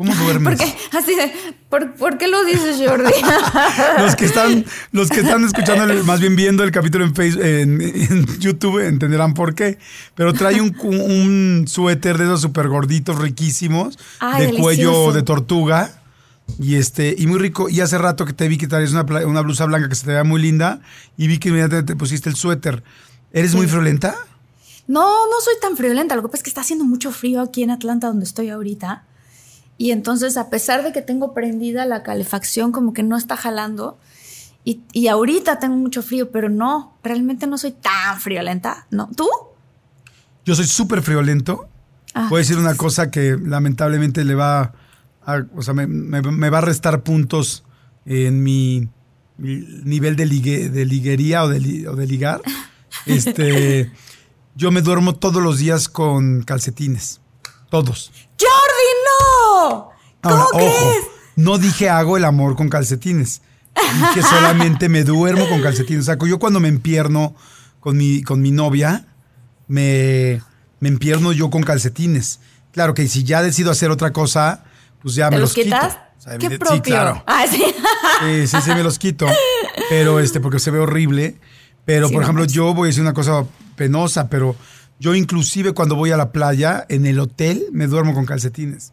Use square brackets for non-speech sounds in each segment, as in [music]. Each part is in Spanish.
¿Cómo duermes? ¿Por qué? Así de, ¿por, por qué lo dices, Jordi? [laughs] los que están, los que están escuchando, más bien viendo el capítulo en, Facebook, en, en YouTube, entenderán por qué. Pero trae un, un suéter de esos súper gorditos, riquísimos, Ay, de cuello de tortuga. Y este, y muy rico. Y hace rato que te vi que traes una, una blusa blanca que se te veía muy linda. Y vi que inmediatamente te pusiste el suéter. ¿Eres muy friolenta? No, no soy tan friolenta. Lo que pasa es que está haciendo mucho frío aquí en Atlanta, donde estoy ahorita. Y entonces, a pesar de que tengo prendida la calefacción, como que no está jalando. Y, y ahorita tengo mucho frío, pero no, realmente no soy tan friolenta. ¿No? ¿Tú? Yo soy súper friolento. Ah, Voy a decir una cosa que lamentablemente le va a, o sea, me, me- me va a restar puntos en mi, mi nivel de, ligue- de liguería o de, li- o de ligar. [laughs] Este, yo me duermo todos los días con calcetines. Todos. ¡Jordi, no! ¿Cómo Ahora, crees? ojo, no dije hago el amor con calcetines. Dije [laughs] solamente me duermo con calcetines. O sea, yo cuando me empierno con mi, con mi novia, me, me empierno yo con calcetines. Claro que si ya decido hacer otra cosa, pues ya ¿Te me los los, quito. quitas? O sea, ¡Qué propio! Sí, claro. Ah, sí. Sí, sí, sí, me los quito. Pero este, porque se ve horrible. Pero, Sí, por no ejemplo, yo voy a decir una cosa penosa, pero yo inclusive cuando voy a la playa, en el hotel, me duermo con calcetines.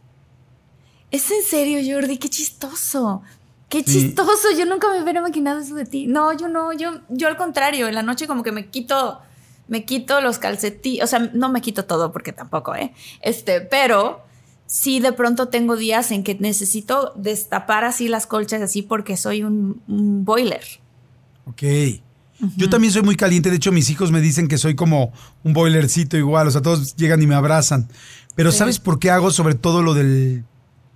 ¿Es en serio, Jordi? Qué chistoso. Qué Sí. chistoso. Yo nunca me hubiera imaginado eso de ti. No, yo no. Yo, yo al contrario, en la noche como que me quito, me quito los calcetines. O sea, no me quito todo porque tampoco, ¿eh? Este, pero sí de pronto tengo días en que necesito destapar así las colchas así porque soy un, un boiler. Ok. Yo también soy muy caliente. De hecho, mis hijos me dicen que soy como un boilercito igual. O sea, todos llegan y me abrazan. Pero ¿sabes por qué hago sobre todo lo del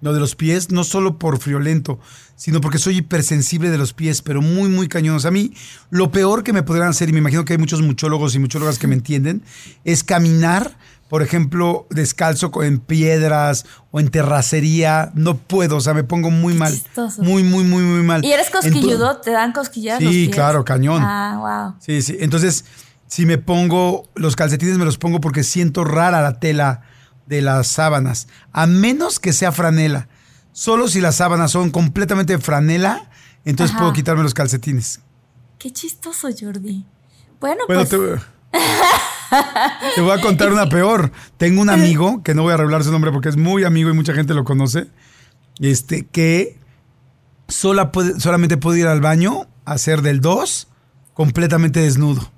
lo de los pies? No solo por friolento, sino porque soy hipersensible de los pies, pero muy, muy cañones. A mí, lo peor que me podrían hacer, y me imagino que hay muchos muchólogos y muchólogas que me entienden, es caminar, por ejemplo, descalzo en piedras o en terracería. No puedo, o sea, me pongo muy mal. chistoso. Muy, muy, muy, muy mal. ¿Y eres cosquilludo? ¿Te dan cosquillas los Sí, pies? claro, cañón. Ah, wow. Sí, sí. Entonces, si me pongo los calcetines, me los pongo porque siento rara la tela de las sábanas. A menos que sea franela. Solo si las sábanas son completamente franela, entonces Ajá. puedo quitarme los calcetines. Qué chistoso, Jordi. Bueno, Bueno, pues... te, [laughs] te voy a contar una peor. Tengo un amigo, que no voy a revelar su nombre porque es muy amigo y mucha gente lo conoce, este, que sola puede- solamente puede ir al baño a hacer del 2 completamente desnudo.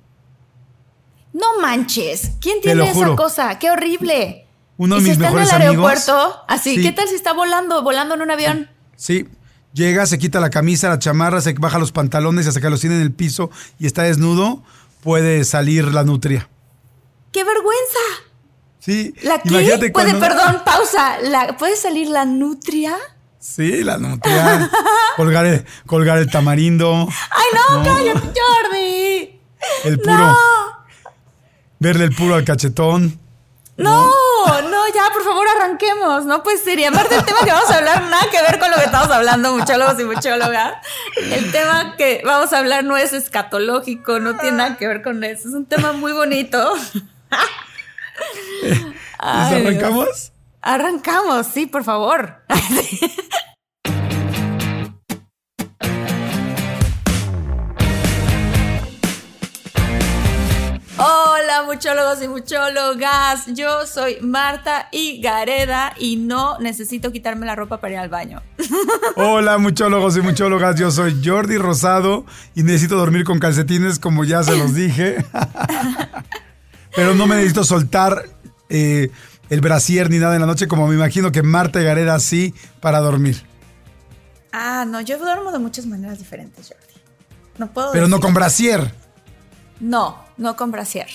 No manches. ¿Quién tiene esa cosa? ¡Qué horrible! Uno de ¿Y si mis está en mejores el amigos. aeropuerto? Así, Sí. ¿qué tal si está volando, volando en un avión? Sí. Llega, se quita la camisa, la chamarra, se baja los pantalones y hasta que los tiene en el piso y está desnudo, puede salir la nutria. ¡Qué vergüenza! Sí. ¿La qué? Imagínate Puede, cuando- perdón, [laughs] pausa. La, ¿Puede salir la nutria? Sí, la nutria. colgar, el, colgar el tamarindo. ¡Ay, no! No. ¡Cállate, Jordi! El puro. ¡No! Verle el puro al cachetón. No, no, ya, por favor, arranquemos. No puede ser. Y aparte, el tema que vamos a hablar, nada que ver con lo que estamos hablando, muchólogos y muchólogas. El tema que vamos a hablar no es escatológico, no tiene nada que ver con eso. Es un tema muy bonito. Ay, ¿Nos Dios. arrancamos? Arrancamos, sí, por favor. Hola, muchólogos y muchólogas, yo soy Marta y Gareda y no necesito quitarme la ropa para ir al baño. [laughs] Hola muchólogos y muchólogas, yo soy Jordi Rosado y necesito dormir con calcetines como ya se los dije. [laughs] Pero no me necesito soltar eh, el brasier ni nada en la noche como me imagino que Marta y Gareda sí para dormir. Ah, no, yo duermo de muchas maneras diferentes, Jordi. No puedo Pero no con brasier. No, no con brasier.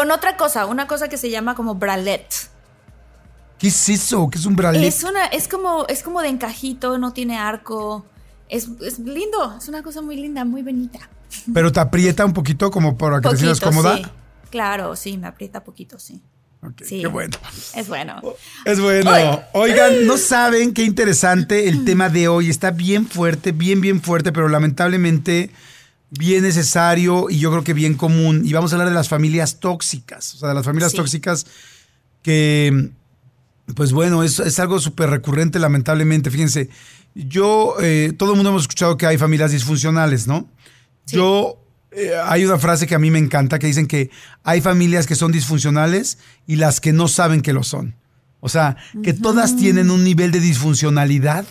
Con otra cosa, una cosa que se llama como bralet. ¿Qué es eso? ¿Qué es un bralet? Es una, es como, es como de encajito, no tiene arco. Es, es lindo, es una cosa muy linda, muy bonita. Pero te aprieta un poquito como para que te sientas cómoda. sí. Claro, sí, me aprieta poquito, sí. Sí. Qué bueno. Es bueno. Es bueno. Oigan, no [laughs] saben qué interesante el tema de hoy. Está bien fuerte, bien, bien fuerte, pero lamentablemente bien necesario y yo creo que bien común. Y vamos a hablar de las familias tóxicas. O sea, de las familias Sí. tóxicas que, pues bueno, es, es algo súper recurrente, lamentablemente. Fíjense, yo, eh, todo el mundo hemos escuchado que hay familias disfuncionales, ¿no? Yo, eh, hay una frase que a mí me encanta que dicen que hay familias que son disfuncionales y las que no saben que lo son. O sea, que todas tienen un nivel de disfuncionalidad,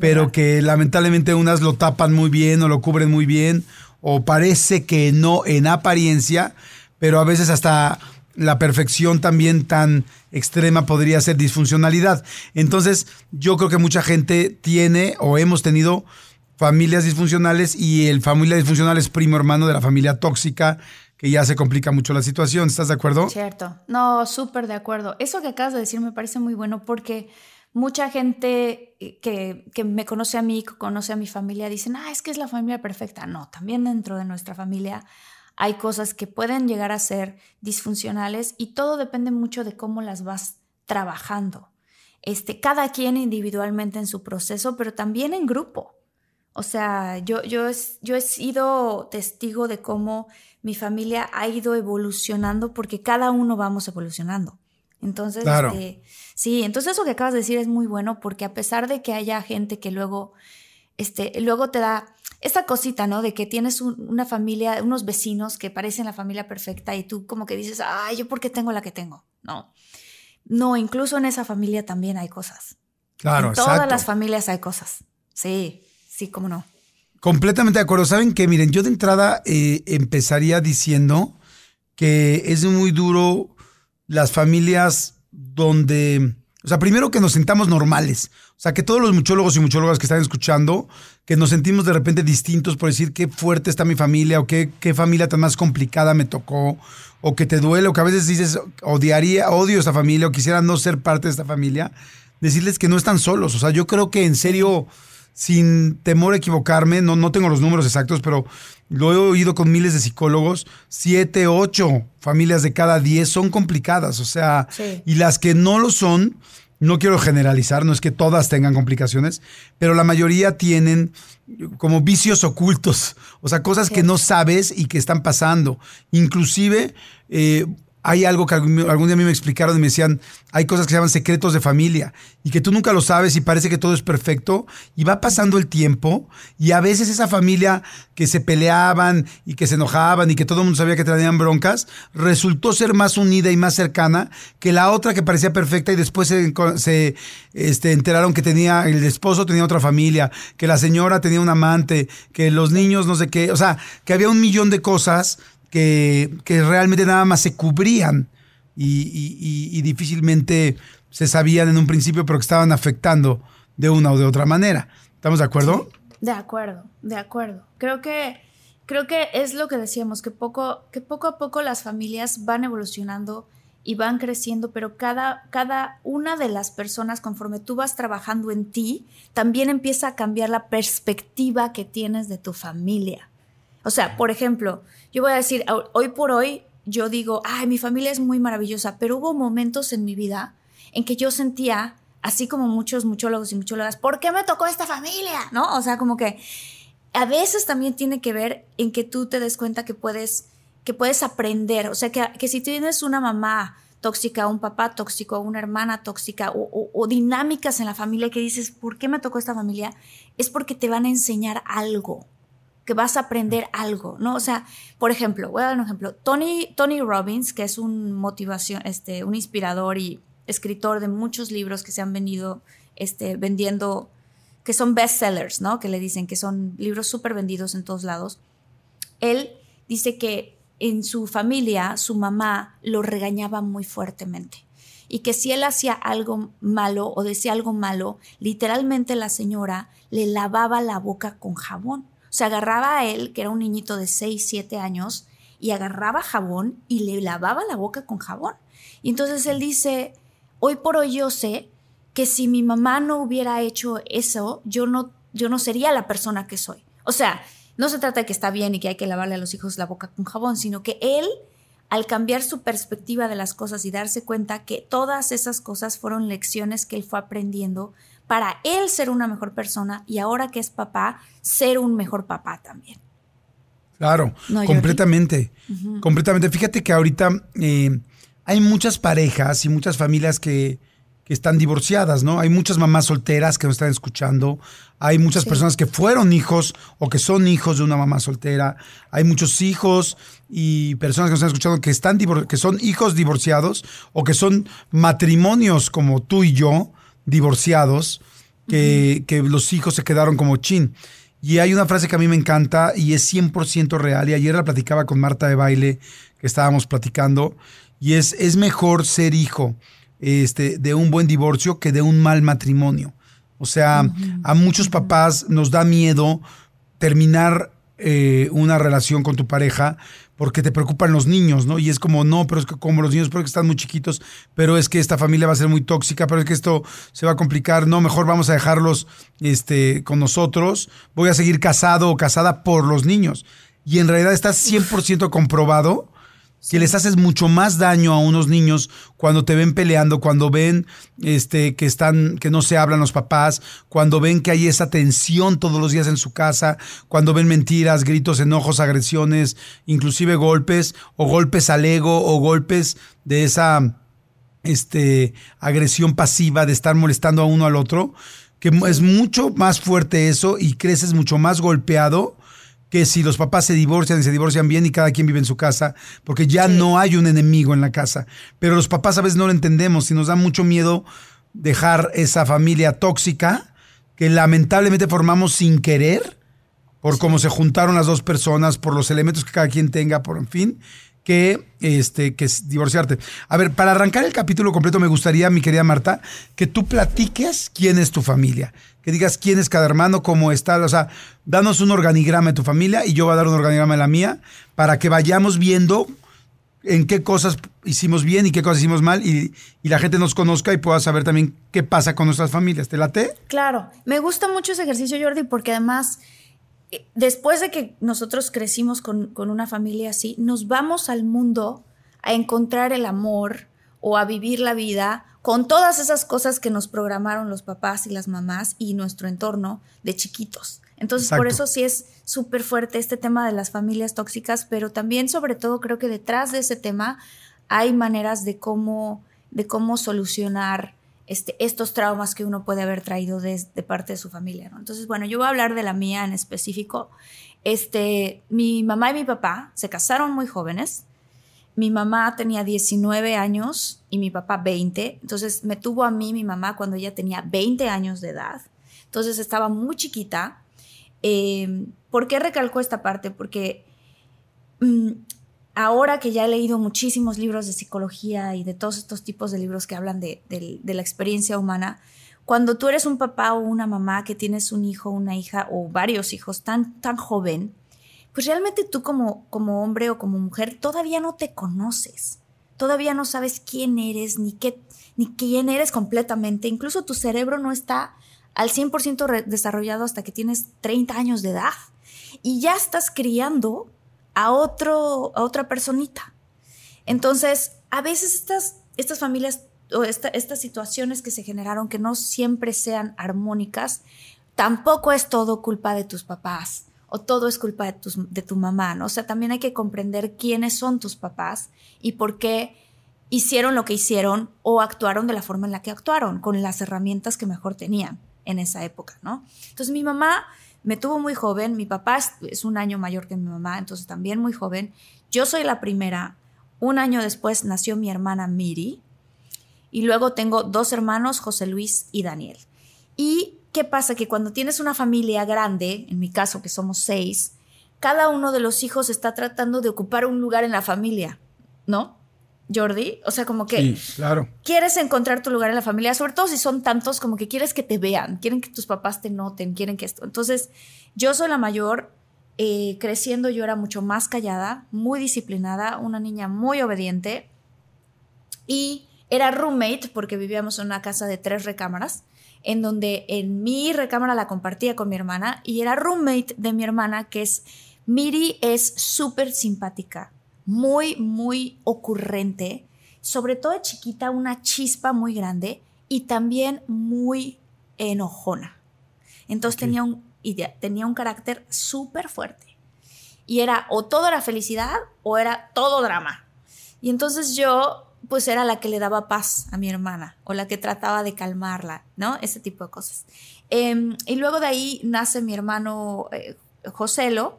pero que lamentablemente unas lo tapan muy bien o lo cubren muy bien, o parece que no en apariencia, pero a veces hasta la perfección también tan extrema podría ser disfuncionalidad. Entonces, yo creo que mucha gente tiene o hemos tenido familias disfuncionales y el familia disfuncional es primo hermano de la familia tóxica, que ya se complica mucho la situación. ¿Estás de acuerdo? Cierto. No, súper de acuerdo. Eso que acabas de decir me parece muy bueno porque mucha gente que, que me conoce a mí, que conoce a mi familia, dicen, ah, es que es la familia perfecta. No, también dentro de nuestra familia hay cosas que pueden llegar a ser disfuncionales y todo depende mucho de cómo las vas trabajando. Este, cada quien individualmente en su proceso, pero también en grupo. O sea, yo, yo, es- yo he sido testigo de cómo mi familia ha ido evolucionando porque cada uno vamos evolucionando. Entonces, Claro. este, sí, entonces eso que acabas de decir es muy bueno porque a pesar de que haya gente que luego, este, luego te da esta cosita, ¿no? De que tienes un- una familia, unos vecinos que parecen la familia perfecta y tú como que dices, ay, ¿yo por qué tengo la que tengo? No. No, incluso en esa familia también hay cosas. Claro, en todas exacto. las familias hay cosas. Sí, sí, cómo no. Completamente de acuerdo. ¿Saben qué? Miren, yo de entrada eh, empezaría diciendo que es muy duro las familias donde, o sea, primero que nos sentamos normales. O sea, que todos los muchólogos y muchólogas que están escuchando, que nos sentimos de repente distintos por decir qué fuerte está mi familia o qué, qué familia tan más complicada me tocó, o que te duele, o que a veces dices, odiaría, odio esta familia o quisiera no ser parte de esta familia, decirles que no están solos. O sea, yo creo que en serio sin temor a equivocarme, no, no tengo los números exactos, pero lo he oído con miles de psicólogos, siete, ocho familias de cada diez son complicadas, o sea, Sí. y las que no lo son, no quiero generalizar, no es que todas tengan complicaciones, pero la mayoría tienen como vicios ocultos, o sea, cosas que no sabes y que están pasando. Inclusive, eh, hay algo que algún, día a mí me explicaron y me decían, hay cosas que se llaman secretos de familia y que tú nunca lo sabes y parece que todo es perfecto y va pasando el tiempo y a veces esa familia que se peleaban y que se enojaban y que todo el mundo sabía que tenían broncas, resultó ser más unida y más cercana que la otra que parecía perfecta y después se, se, este, enteraron que tenía, el esposo tenía otra familia, que la señora tenía un amante, que los niños no sé qué, o sea, que había un millón de cosas que, realmente nada más se cubrían y difícilmente se sabían en un principio, pero que estaban afectando de una o de otra manera. ¿Estamos de acuerdo? De acuerdo, de acuerdo. Creo que, creo que es lo que decíamos, que poco, que poco a poco las familias van evolucionando y van creciendo, pero cada, cada una de las personas, conforme tú vas trabajando en ti, también empieza a cambiar la perspectiva que tienes de tu familia. O sea, por ejemplo, yo voy a decir, ho- hoy por hoy yo digo, ay, mi familia es muy maravillosa, pero hubo momentos en mi vida en que yo sentía, así como muchos muchólogos y muchólogas, ¿por qué me tocó esta familia? ¿No? O sea, como que a veces también tiene que ver en que tú te des cuenta que puedes, que puedes aprender. O sea, que, que si tienes una mamá tóxica, un papá tóxico, una hermana tóxica o, o- o dinámicas en la familia que dices, ¿por qué me tocó esta familia? Es porque te van a enseñar algo. Que vas a aprender algo, ¿no? O sea, por ejemplo, voy a dar un ejemplo. Tony, Tony Robbins, que es un motivación, este, un inspirador y escritor de muchos libros que se han venido este, vendiendo, que son bestsellers, ¿no? Que le dicen que son libros súper vendidos en todos lados. Él dice que en su familia, su mamá lo regañaba muy fuertemente y que si él hacía algo malo o decía algo malo, literalmente la señora le lavaba la boca con jabón. O sea, agarraba a él, que era un niñito de 6, 7 años, y agarraba jabón y le lavaba la boca con jabón. Y entonces él dice, hoy por hoy yo sé que si mi mamá no hubiera hecho eso, yo no, yo no sería la persona que soy. O sea, no se trata de que está bien y que hay que lavarle a los hijos la boca con jabón, sino que él, al cambiar su perspectiva de las cosas y darse cuenta que todas esas cosas fueron lecciones que él fue aprendiendo para él ser una mejor persona y ahora que es papá, ser un mejor papá también. Claro, completamente. Completamente. Fíjate que ahorita eh, hay muchas parejas y muchas familias que, están divorciadas, ¿no? Hay muchas mamás solteras que nos están escuchando, hay muchas personas que fueron hijos o que son hijos de una mamá soltera, hay muchos hijos y personas que nos están escuchando que, están que son hijos divorciados o que son matrimonios como tú y yo, divorciados, que, que los hijos se quedaron como chin. Y hay una frase que a mí me encanta y es 100% real, y ayer la platicaba con Marta de Baile, que estábamos platicando, y es, es mejor ser hijo este, de un buen divorcio que de un mal matrimonio. O sea, a muchos papás nos da miedo terminar eh, una relación con tu pareja porque te preocupan los niños, ¿no? Y es como, no, pero es que como los niños, porque están muy chiquitos, pero es que esta familia va a ser muy tóxica, pero es que esto se va a complicar, no, mejor vamos a dejarlos este, con nosotros, voy a seguir casado o casada por los niños. Y en realidad está 100% comprobado que les haces mucho más daño a unos niños cuando te ven peleando, cuando ven este, que están, que no se hablan los papás, cuando ven que hay esa tensión todos los días en su casa, cuando ven mentiras, gritos, enojos, agresiones, inclusive golpes, o golpes al ego, o golpes de esa este, agresión pasiva de estar molestando a uno al otro, que es mucho más fuerte eso y creces mucho más golpeado que si los papás se divorcian y se divorcian bien y cada quien vive en su casa, porque ya no hay un enemigo en la casa. Pero los papás a veces no lo entendemos y nos da mucho miedo dejar esa familia tóxica que lamentablemente formamos sin querer, por cómo se juntaron las dos personas, por los elementos que cada quien tenga, por en fin, que, este, que divorciarte. A ver, para arrancar el capítulo completo, me gustaría, mi querida Marta, que tú platiques quién es tu familia. Que digas quién es cada hermano, cómo está. O sea, danos un organigrama de tu familia y yo voy a dar un organigrama de la mía para que vayamos viendo en qué cosas hicimos bien y qué cosas hicimos mal y, y, la gente nos conozca y pueda saber también qué pasa con nuestras familias. ¿Te late? Claro, me gusta mucho ese ejercicio, Jordi, porque además después de que nosotros crecimos con, una familia así, nos vamos al mundo a encontrar el amor o a vivir la vida con todas esas cosas que nos programaron los papás y las mamás y nuestro entorno de chiquitos. Entonces, por eso sí es súper fuerte este tema de las familias tóxicas, pero también, sobre todo, creo que detrás de ese tema hay maneras de cómo, de cómo solucionar este, estos traumas que uno puede haber traído de, parte de su familia. Entonces, bueno, yo voy a hablar de la mía en específico. Este, mi mamá y mi papá se casaron muy jóvenes. Mi mamá tenía 19 años y mi papá 20. Entonces me tuvo a mí mi mamá cuando ella tenía 20 años de edad. Entonces estaba muy chiquita. Eh, ¿Por qué recalco esta parte? Porque mm, ahora que ya he leído muchísimos libros de psicología y de todos estos tipos de libros que hablan de, la experiencia humana, cuando tú eres un papá o una mamá que tienes un hijo, una hija o varios hijos tan, tan joven, pues realmente tú como, hombre o como mujer todavía no te conoces. Todavía no sabes quién eres ni, qué, ni quién eres completamente. Incluso tu cerebro no está al 100% desarrollado hasta que tienes 30 años de edad. Y ya estás criando a, otro, a otra personita. Entonces, a veces estas, estas familias o estas situaciones que se generaron que no siempre sean armónicas, tampoco es todo culpa de tus papás o todo es culpa de, tus, de tu mamá, ¿no? O sea, también hay que comprender quiénes son tus papás y por qué hicieron lo que hicieron o actuaron de la forma en la que actuaron, con las herramientas que mejor tenían en esa época, ¿no? Entonces mi mamá me tuvo muy joven, mi papá es, un año mayor que mi mamá, entonces también muy joven. Yo soy la primera. Un año después nació mi hermana Miri y luego tengo dos hermanos, José Luis y Daniel. ¿Y qué pasa? Que cuando tienes una familia grande, en mi caso que somos seis, cada uno de los hijos está tratando de ocupar un lugar en la familia, ¿no? Jordi, o sea, como que Sí, claro. quieres encontrar tu lugar en la familia, sobre todo si son tantos, como que quieres que te vean, quieren que tus papás te noten, quieren que esto. Entonces, yo soy la mayor, eh, creciendo yo era mucho más callada, muy disciplinada, una niña muy obediente y era roommate porque vivíamos en una casa de tres recámaras, en donde en mi recámara la compartía con mi hermana y era roommate de mi hermana que es, Miri es súper simpática, muy, muy ocurrente, sobre todo de chiquita, una chispa muy grande y también muy enojona. Entonces tenía, un, tenía un carácter súper fuerte. Y era o todo era felicidad o era todo drama. Y entonces yo, pues era la que le daba paz a mi hermana o la que trataba de calmarla, ¿no? Ese tipo de cosas. Em, y luego de ahí nace mi hermano eh, Joselo,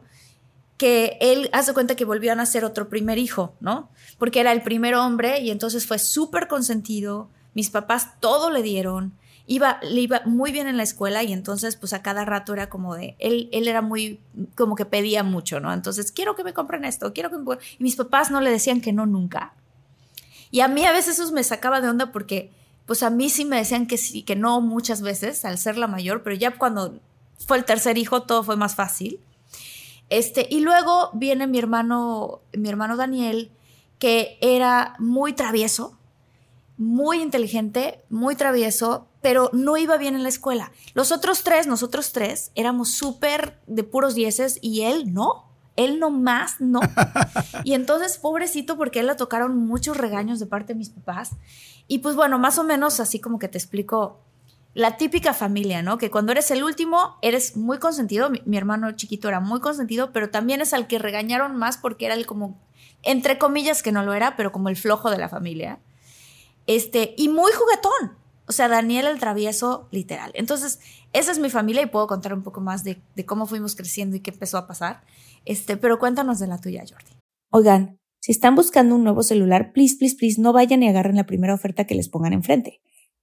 que él hace cuenta que volvió a nacer otro primer hijo, ¿no? Porque era el primer hombre y entonces fue súper consentido. Mis papás todo le dieron. Iba, le iba muy bien en la escuela y entonces pues a cada rato era como de, él, él era muy, como que pedía mucho, ¿no? Entonces, quiero que me compren esto, quiero que me... pon-". Y mis papás no le decían que no nunca. Y a mí a veces eso me sacaba de onda porque pues a mí sí me decían que sí, que no muchas veces al ser la mayor, pero ya cuando fue el tercer hijo todo fue más fácil. Este, y luego viene mi hermano, mi hermano Daniel, que era muy travieso, muy inteligente, muy travieso, pero no iba bien en la escuela. Los otros tres, nosotros tres, éramos súper de puros dieces y él no. Él no más, no. [laughs] Y entonces, pobrecito, porque a él le tocaron muchos regaños de parte de mis papás. Y pues bueno, más o menos así como que te explico la típica familia, ¿no? Que cuando eres el último, eres muy consentido. Mi, hermano chiquito era muy consentido, pero también es al que regañaron más porque era el como, entre comillas que no lo era, pero como el flojo de la familia. Este, y muy juguetón. O sea, Daniel el travieso, literal. Entonces, esa es mi familia y puedo contar un poco más de, de cómo fuimos creciendo y qué empezó a pasar. Este, pero cuéntanos de la tuya, Jordi. Oigan, si están buscando un nuevo celular, please, please, please, no vayan y agarren la primera oferta que les pongan enfrente.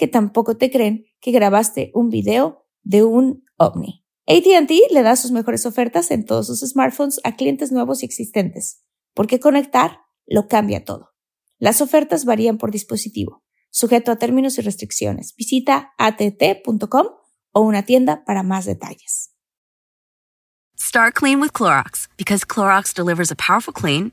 que tampoco te creen que grabaste un video de un ovni. ATT le da sus mejores ofertas en todos sus smartphones a clientes nuevos y existentes, porque conectar lo cambia todo. Las ofertas varían por dispositivo, sujeto a términos y restricciones. Visita att.com o una tienda para más detalles. Start clean with Clorox because Clorox delivers a powerful clean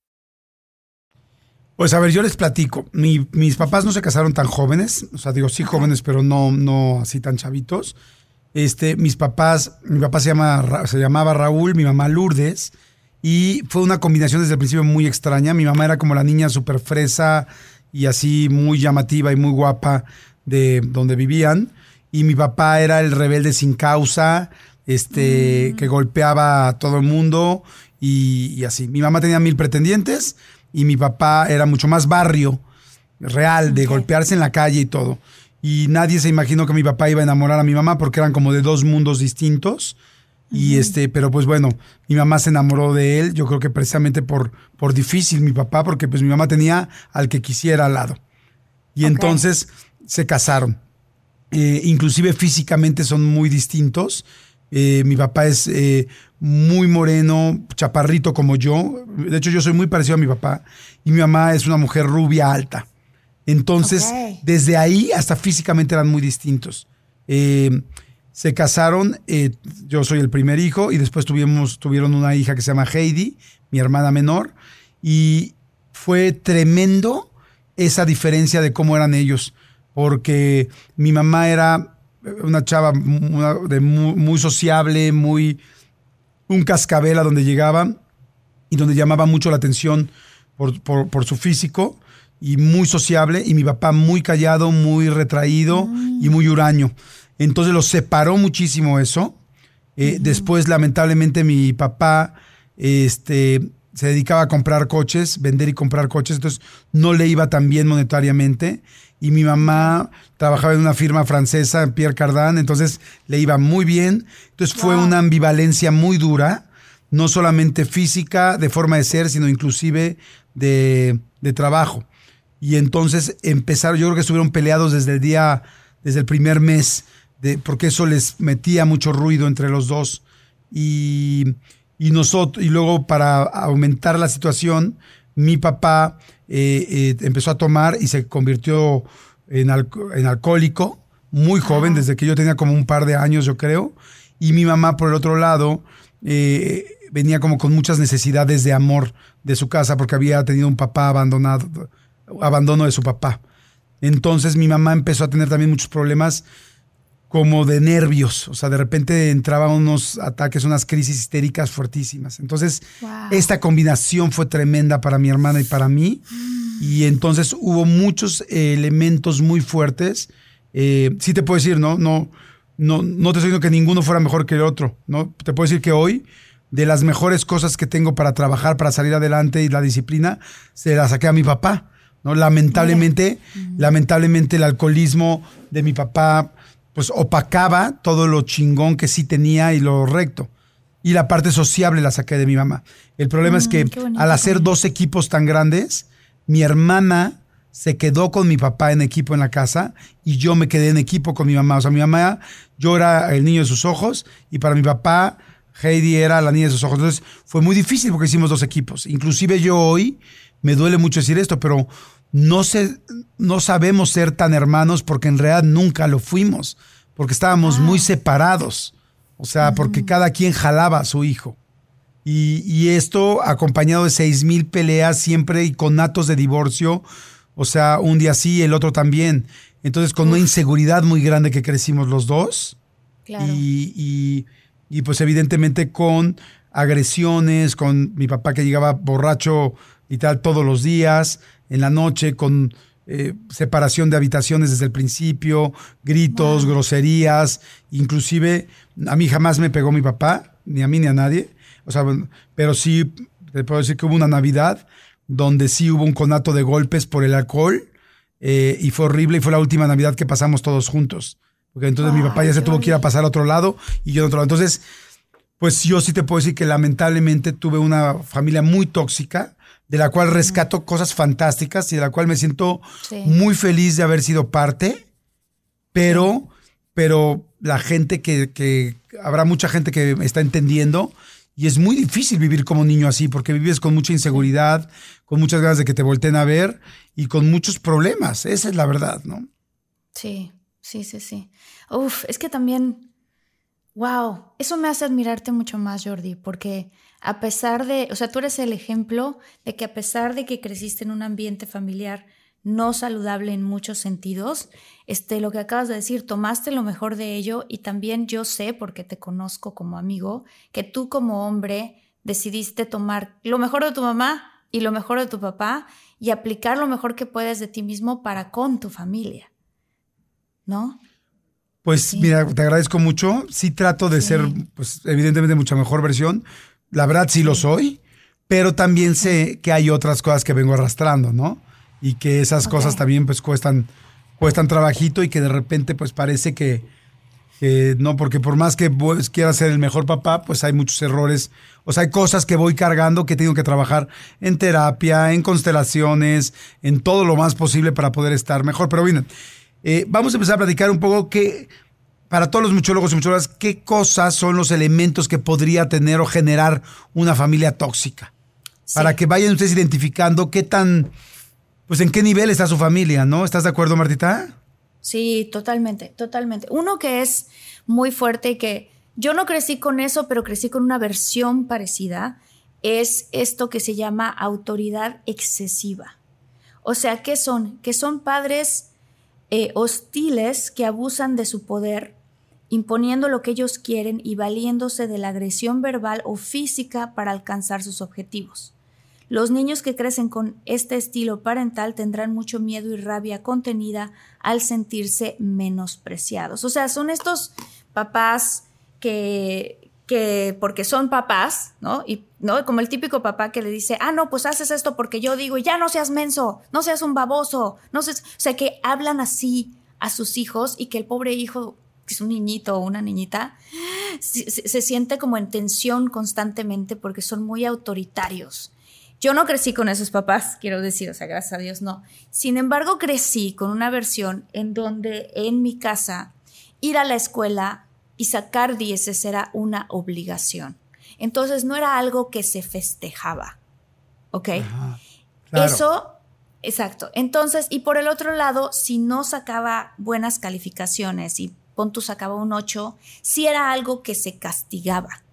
Pues a ver, yo les platico. Mi- mis papás no se casaron tan jóvenes, o sea, digo sí jóvenes, pero no, no así tan chavitos. Este, mis papás, mi papá se, llama, se llamaba Raúl, mi mamá Lourdes, y fue una combinación desde el principio muy extraña. Mi mamá era como la niña súper fresa y así muy llamativa y muy guapa de donde vivían, y mi papá era el rebelde sin causa, este, que golpeaba a todo el mundo y, y así. Mi mamá tenía mil pretendientes y mi papá era mucho más barrio, real, de golpearse en la calle y todo. Y nadie se imaginó que mi papá iba a enamorar a mi mamá porque eran como de dos mundos distintos. Y este, pero pues bueno, mi mamá se enamoró de él, yo creo que precisamente por, por difícil mi papá, porque pues mi mamá tenía al que quisiera al lado. Y entonces se casaron. Eh, inclusive físicamente son muy distintos, Eh, mi papá es eh, muy moreno, chaparrito como yo. De hecho, yo soy muy parecido a mi papá. Y mi mamá es una mujer rubia alta. Entonces, desde ahí hasta físicamente eran muy distintos. Eh, se casaron, eh, yo soy el primer hijo y después tuvimos, tuvieron una hija que se llama Heidi, mi hermana menor, y fue tremendo esa diferencia de cómo eran ellos, porque mi mamá era una chava una- de muy, muy sociable, muy un cascabel a donde llegaba y donde llamaba mucho la atención por, por- por su físico y muy sociable y mi papá muy callado, muy retraído y muy huraño. Entonces los separó muchísimo eso. Eh, Después, lamentablemente, mi papá este, se dedicaba a comprar coches, vender y comprar coches, entonces no le iba tan bien monetariamente. Y mi mamá trabajaba en una firma francesa, Pierre Cardin, entonces le iba muy bien. Entonces fue una ambivalencia muy dura, no solamente física, de forma de ser, sino inclusive de, de trabajo. Y entonces empezaron, yo creo que estuvieron peleados desde el día, desde el primer mes, de, porque eso les metía mucho ruido entre los dos. Y, y nosotros, y luego para aumentar la situación, mi papá eh, eh, empezó a tomar y se convirtió en, alco- en alcohólico, muy joven, desde que yo tenía como un par de años, yo creo. Y mi mamá, por el otro lado, eh, venía como con muchas necesidades de amor de su casa porque había tenido un papá abandonado, abandono de su papá. Entonces mi mamá empezó a tener también muchos problemas como de nervios, o sea, de repente entraban unos ataques, unas crisis histéricas fuertísimas. Entonces, esta combinación fue tremenda para mi hermana y para mí, y entonces hubo muchos eh, elementos muy fuertes. Eh, sí te puedo decir, ¿no? No, no, no te estoy diciendo que ninguno fuera mejor que el otro, ¿no? Te puedo decir que hoy, de las mejores cosas que tengo para trabajar, para salir adelante y la disciplina, se la saqué a mi papá, ¿no? Lamentablemente, lamentablemente el alcoholismo de mi papá, pues opacaba todo lo chingón que sí tenía y lo recto. Y la parte sociable la saqué de mi mamá. El problema es que qué bonito. al hacer dos equipos tan grandes, mi hermana se quedó con mi papá en equipo en la casa y yo me quedé en equipo con mi mamá. O sea, mi mamá, yo era el niño de sus ojos y para mi papá, Heidi era la niña de sus ojos. Entonces fue muy difícil porque hicimos dos equipos. Inclusive yo hoy, me duele mucho decir esto, pero no, sé, no sabemos ser tan hermanos porque en realidad nunca lo fuimos, porque estábamos muy separados. O sea, porque cada quien jalaba a su hijo. Y, y esto acompañado de seis mil peleas siempre y con atos de divorcio. O sea, un día sí, el otro también. Entonces, con una inseguridad muy grande que crecimos los dos. Claro. Y, y- y, pues evidentemente con agresiones, con mi papá que llegaba borracho y tal todos los días, en la noche, con eh, separación de habitaciones desde el principio, gritos, groserías, inclusive a mí jamás me pegó mi papá, ni a mí ni a nadie, o sea, pero sí, te puedo decir que hubo una Navidad donde sí hubo un conato de golpes por el alcohol eh, y fue horrible y fue la última Navidad que pasamos todos juntos. Porque entonces mi papá ya se tuvo que ir a pasar a otro lado y yo en otro lado. Entonces, pues yo sí te puedo decir que lamentablemente tuve una familia muy tóxica, de la cual rescato cosas fantásticas y de la cual me siento Sí. muy feliz de haber sido parte, pero, pero la gente que, que, habrá mucha gente que me está entendiendo y es muy difícil vivir como niño así, porque vives con mucha inseguridad, con muchas ganas de que te volteen a ver y con muchos problemas, esa es la verdad, ¿no? Sí, sí, sí, sí. Uf, es que también, wow, eso me hace admirarte mucho más, Jordi, porque a pesar de, o sea, tú eres el ejemplo de que a pesar de que creciste en un ambiente familiar no saludable en muchos sentidos, este, lo que acabas de decir, tomaste lo mejor de ello y también yo sé, porque te conozco como amigo, que tú como hombre decidiste tomar lo mejor de tu mamá y lo mejor de tu papá y aplicar lo mejor que puedes de ti mismo para con tu familia. ¿no? Pues Sí. mira, te agradezco mucho. Sí trato de Sí. ser, pues evidentemente mucha mejor versión. La verdad sí lo soy, pero también sé que hay otras cosas que vengo arrastrando, ¿no? Y que esas cosas también pues cuestan, cuestan trabajito y que de repente pues parece que, que no, porque por más que pues, quiera ser el mejor papá, pues hay muchos errores. O sea, hay cosas que voy cargando que tengo que trabajar en terapia, en constelaciones, en todo lo más posible para poder estar mejor. Pero bueno, eh, vamos a empezar a platicar un poco qué, para todos los muchólogos y muchólogas, ¿qué cosas son los elementos que podría tener o generar una familia tóxica? Para que vayan ustedes identificando qué tan, pues en qué nivel está su familia, ¿no? ¿Estás de acuerdo, Martita? Sí, totalmente, totalmente. Uno que es muy fuerte y que yo no crecí con eso, pero crecí con una versión parecida, es esto que se llama autoridad excesiva. O sea, ¿qué son? Que son padres eh, hostiles que abusan de su poder imponiendo lo que ellos quieren y valiéndose de la agresión verbal o física para alcanzar sus objetivos. Los niños que crecen con este estilo parental tendrán mucho miedo y rabia contenida al sentirse menospreciados. O sea, son estos papás que, que porque son papás, ¿no? Y ¿no? Como el típico papá que le dice, ah, no, pues haces esto porque yo digo, y ya no seas menso, no seas un baboso, no seas, o sea, que hablan así a sus hijos y que el pobre hijo que es un niñito o una niñita, se, siente como en tensión constantemente porque son muy autoritarios. Yo no crecí con esos papás, quiero decir, o sea, gracias a Dios no. Sin embargo, crecí con una versión en donde en mi casa ir a la escuela y sacar dieces era una obligación. Entonces no era algo que se festejaba. ¿Ok? Eso Exacto. Entonces, y por el otro lado, si no sacaba buenas calificaciones y Pontus sacaba un 8, si era algo que se castigaba.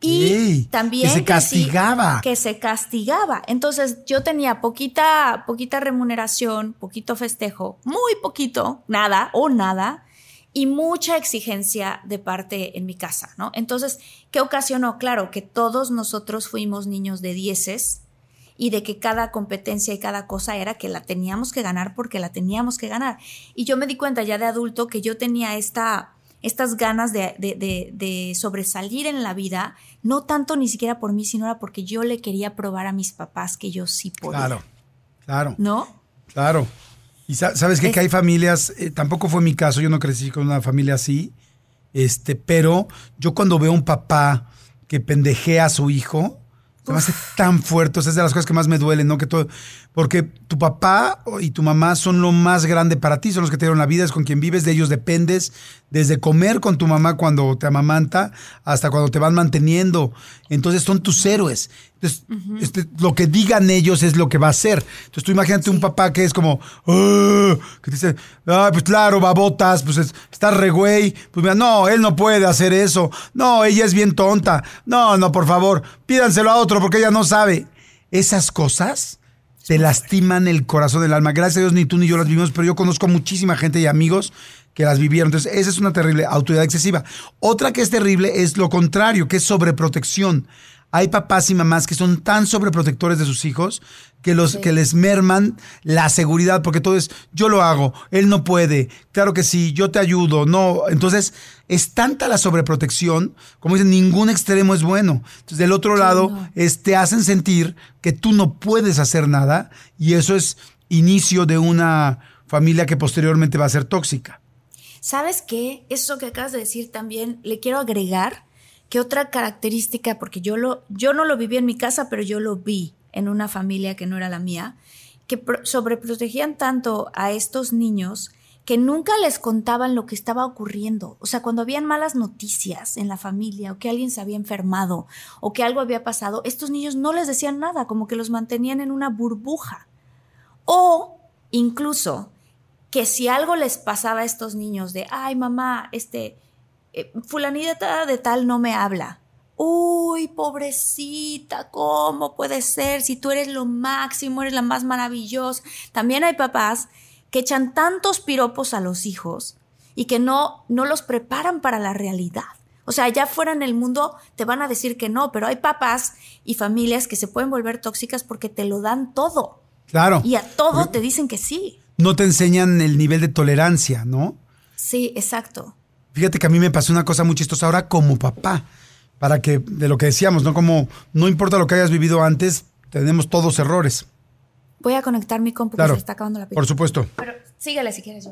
Y también que se castigaba. Que, se castigaba. Entonces yo tenía poquita, poquita remuneración, poquito festejo, muy poquito, nada o nada, y mucha exigencia de parte en mi casa, ¿no? Entonces, ¿qué ocasionó? Claro, que todos nosotros fuimos niños de dieces, y de que cada competencia y cada cosa era que la teníamos que ganar porque la teníamos que ganar. Y yo me di cuenta ya de adulto que yo tenía esta, estas ganas de, de, sobresalir en la vida, no tanto ni siquiera por mí, sino era porque yo le quería probar a mis papás que yo sí podía. Claro, claro. ¿No? Claro. Y sabes que, que hay familias, eh, tampoco fue mi caso, yo no crecí con una familia así, este, pero yo cuando veo un papá que pendejea a su hijo, se hace tan fuerte, es de las cosas que más me duelen, ¿no? Que todo, porque tu papá y tu mamá son lo más grande para ti, son los que te dieron la vida, es con quien vives, de ellos dependes, desde comer con tu mamá cuando te amamanta hasta cuando te van manteniendo. Entonces son tus héroes. Entonces, este, lo que digan ellos es lo que va a ser. Entonces tú imagínate un papá que es como, ah", que te dice, ah, pues claro, babotas, pues está re güey. Pues mira, no, él no puede hacer eso. No, ella es bien tonta. No, no, por favor, pídanselo a otro porque ella no sabe. Esas cosas te lastiman el corazón del alma. Gracias a Dios ni tú ni yo las vivimos, pero yo conozco muchísima gente y amigos que las vivieron. Entonces, esa es una terrible autoridad excesiva. Otra que es terrible es lo contrario, que es sobreprotección. Hay papás y mamás que son tan sobreprotectores de sus hijos que, los, que les merman la seguridad, porque todo es, yo lo hago, él no puede, claro que sí, yo te ayudo, no. Entonces, es tanta la sobreprotección, como dicen, ningún extremo es bueno. Entonces, del otro lado, te hacen sentir que tú no puedes hacer nada y eso es inicio de una familia que posteriormente va a ser tóxica. ¿Sabes qué? Eso que acabas de decir también, le quiero agregar que otra característica, porque yo, lo, yo no lo viví en mi casa, pero yo lo vi en una familia que no era la mía, que sobreprotegían tanto a estos niños que nunca les contaban lo que estaba ocurriendo. O sea, cuando habían malas noticias en la familia o que alguien se había enfermado o que algo había pasado, estos niños no les decían nada, como que los mantenían en una burbuja. O incluso que si algo les pasaba a estos niños de, ay mamá, este, eh, fulanita de tal no me habla. Uy, pobrecita, ¿cómo puede ser? Si tú eres lo máximo, eres la más maravillosa. También hay papás que echan tantos piropos a los hijos y que no, no los preparan para la realidad. O sea, allá fuera en el mundo te van a decir que no, pero hay papás y familias que se pueden volver tóxicas porque te lo dan todo. Claro. Y a todo te dicen que sí. No te enseñan el nivel de tolerancia, ¿no? Sí, exacto. Fíjate que a mí me pasó una cosa muy chistosa ahora como papá, para que, de lo que decíamos, ¿no? Como no importa lo que hayas vivido antes, tenemos todos errores. Voy a conectar mi compu claro, se está acabando la pila. Por supuesto. Pero síguele si quieres.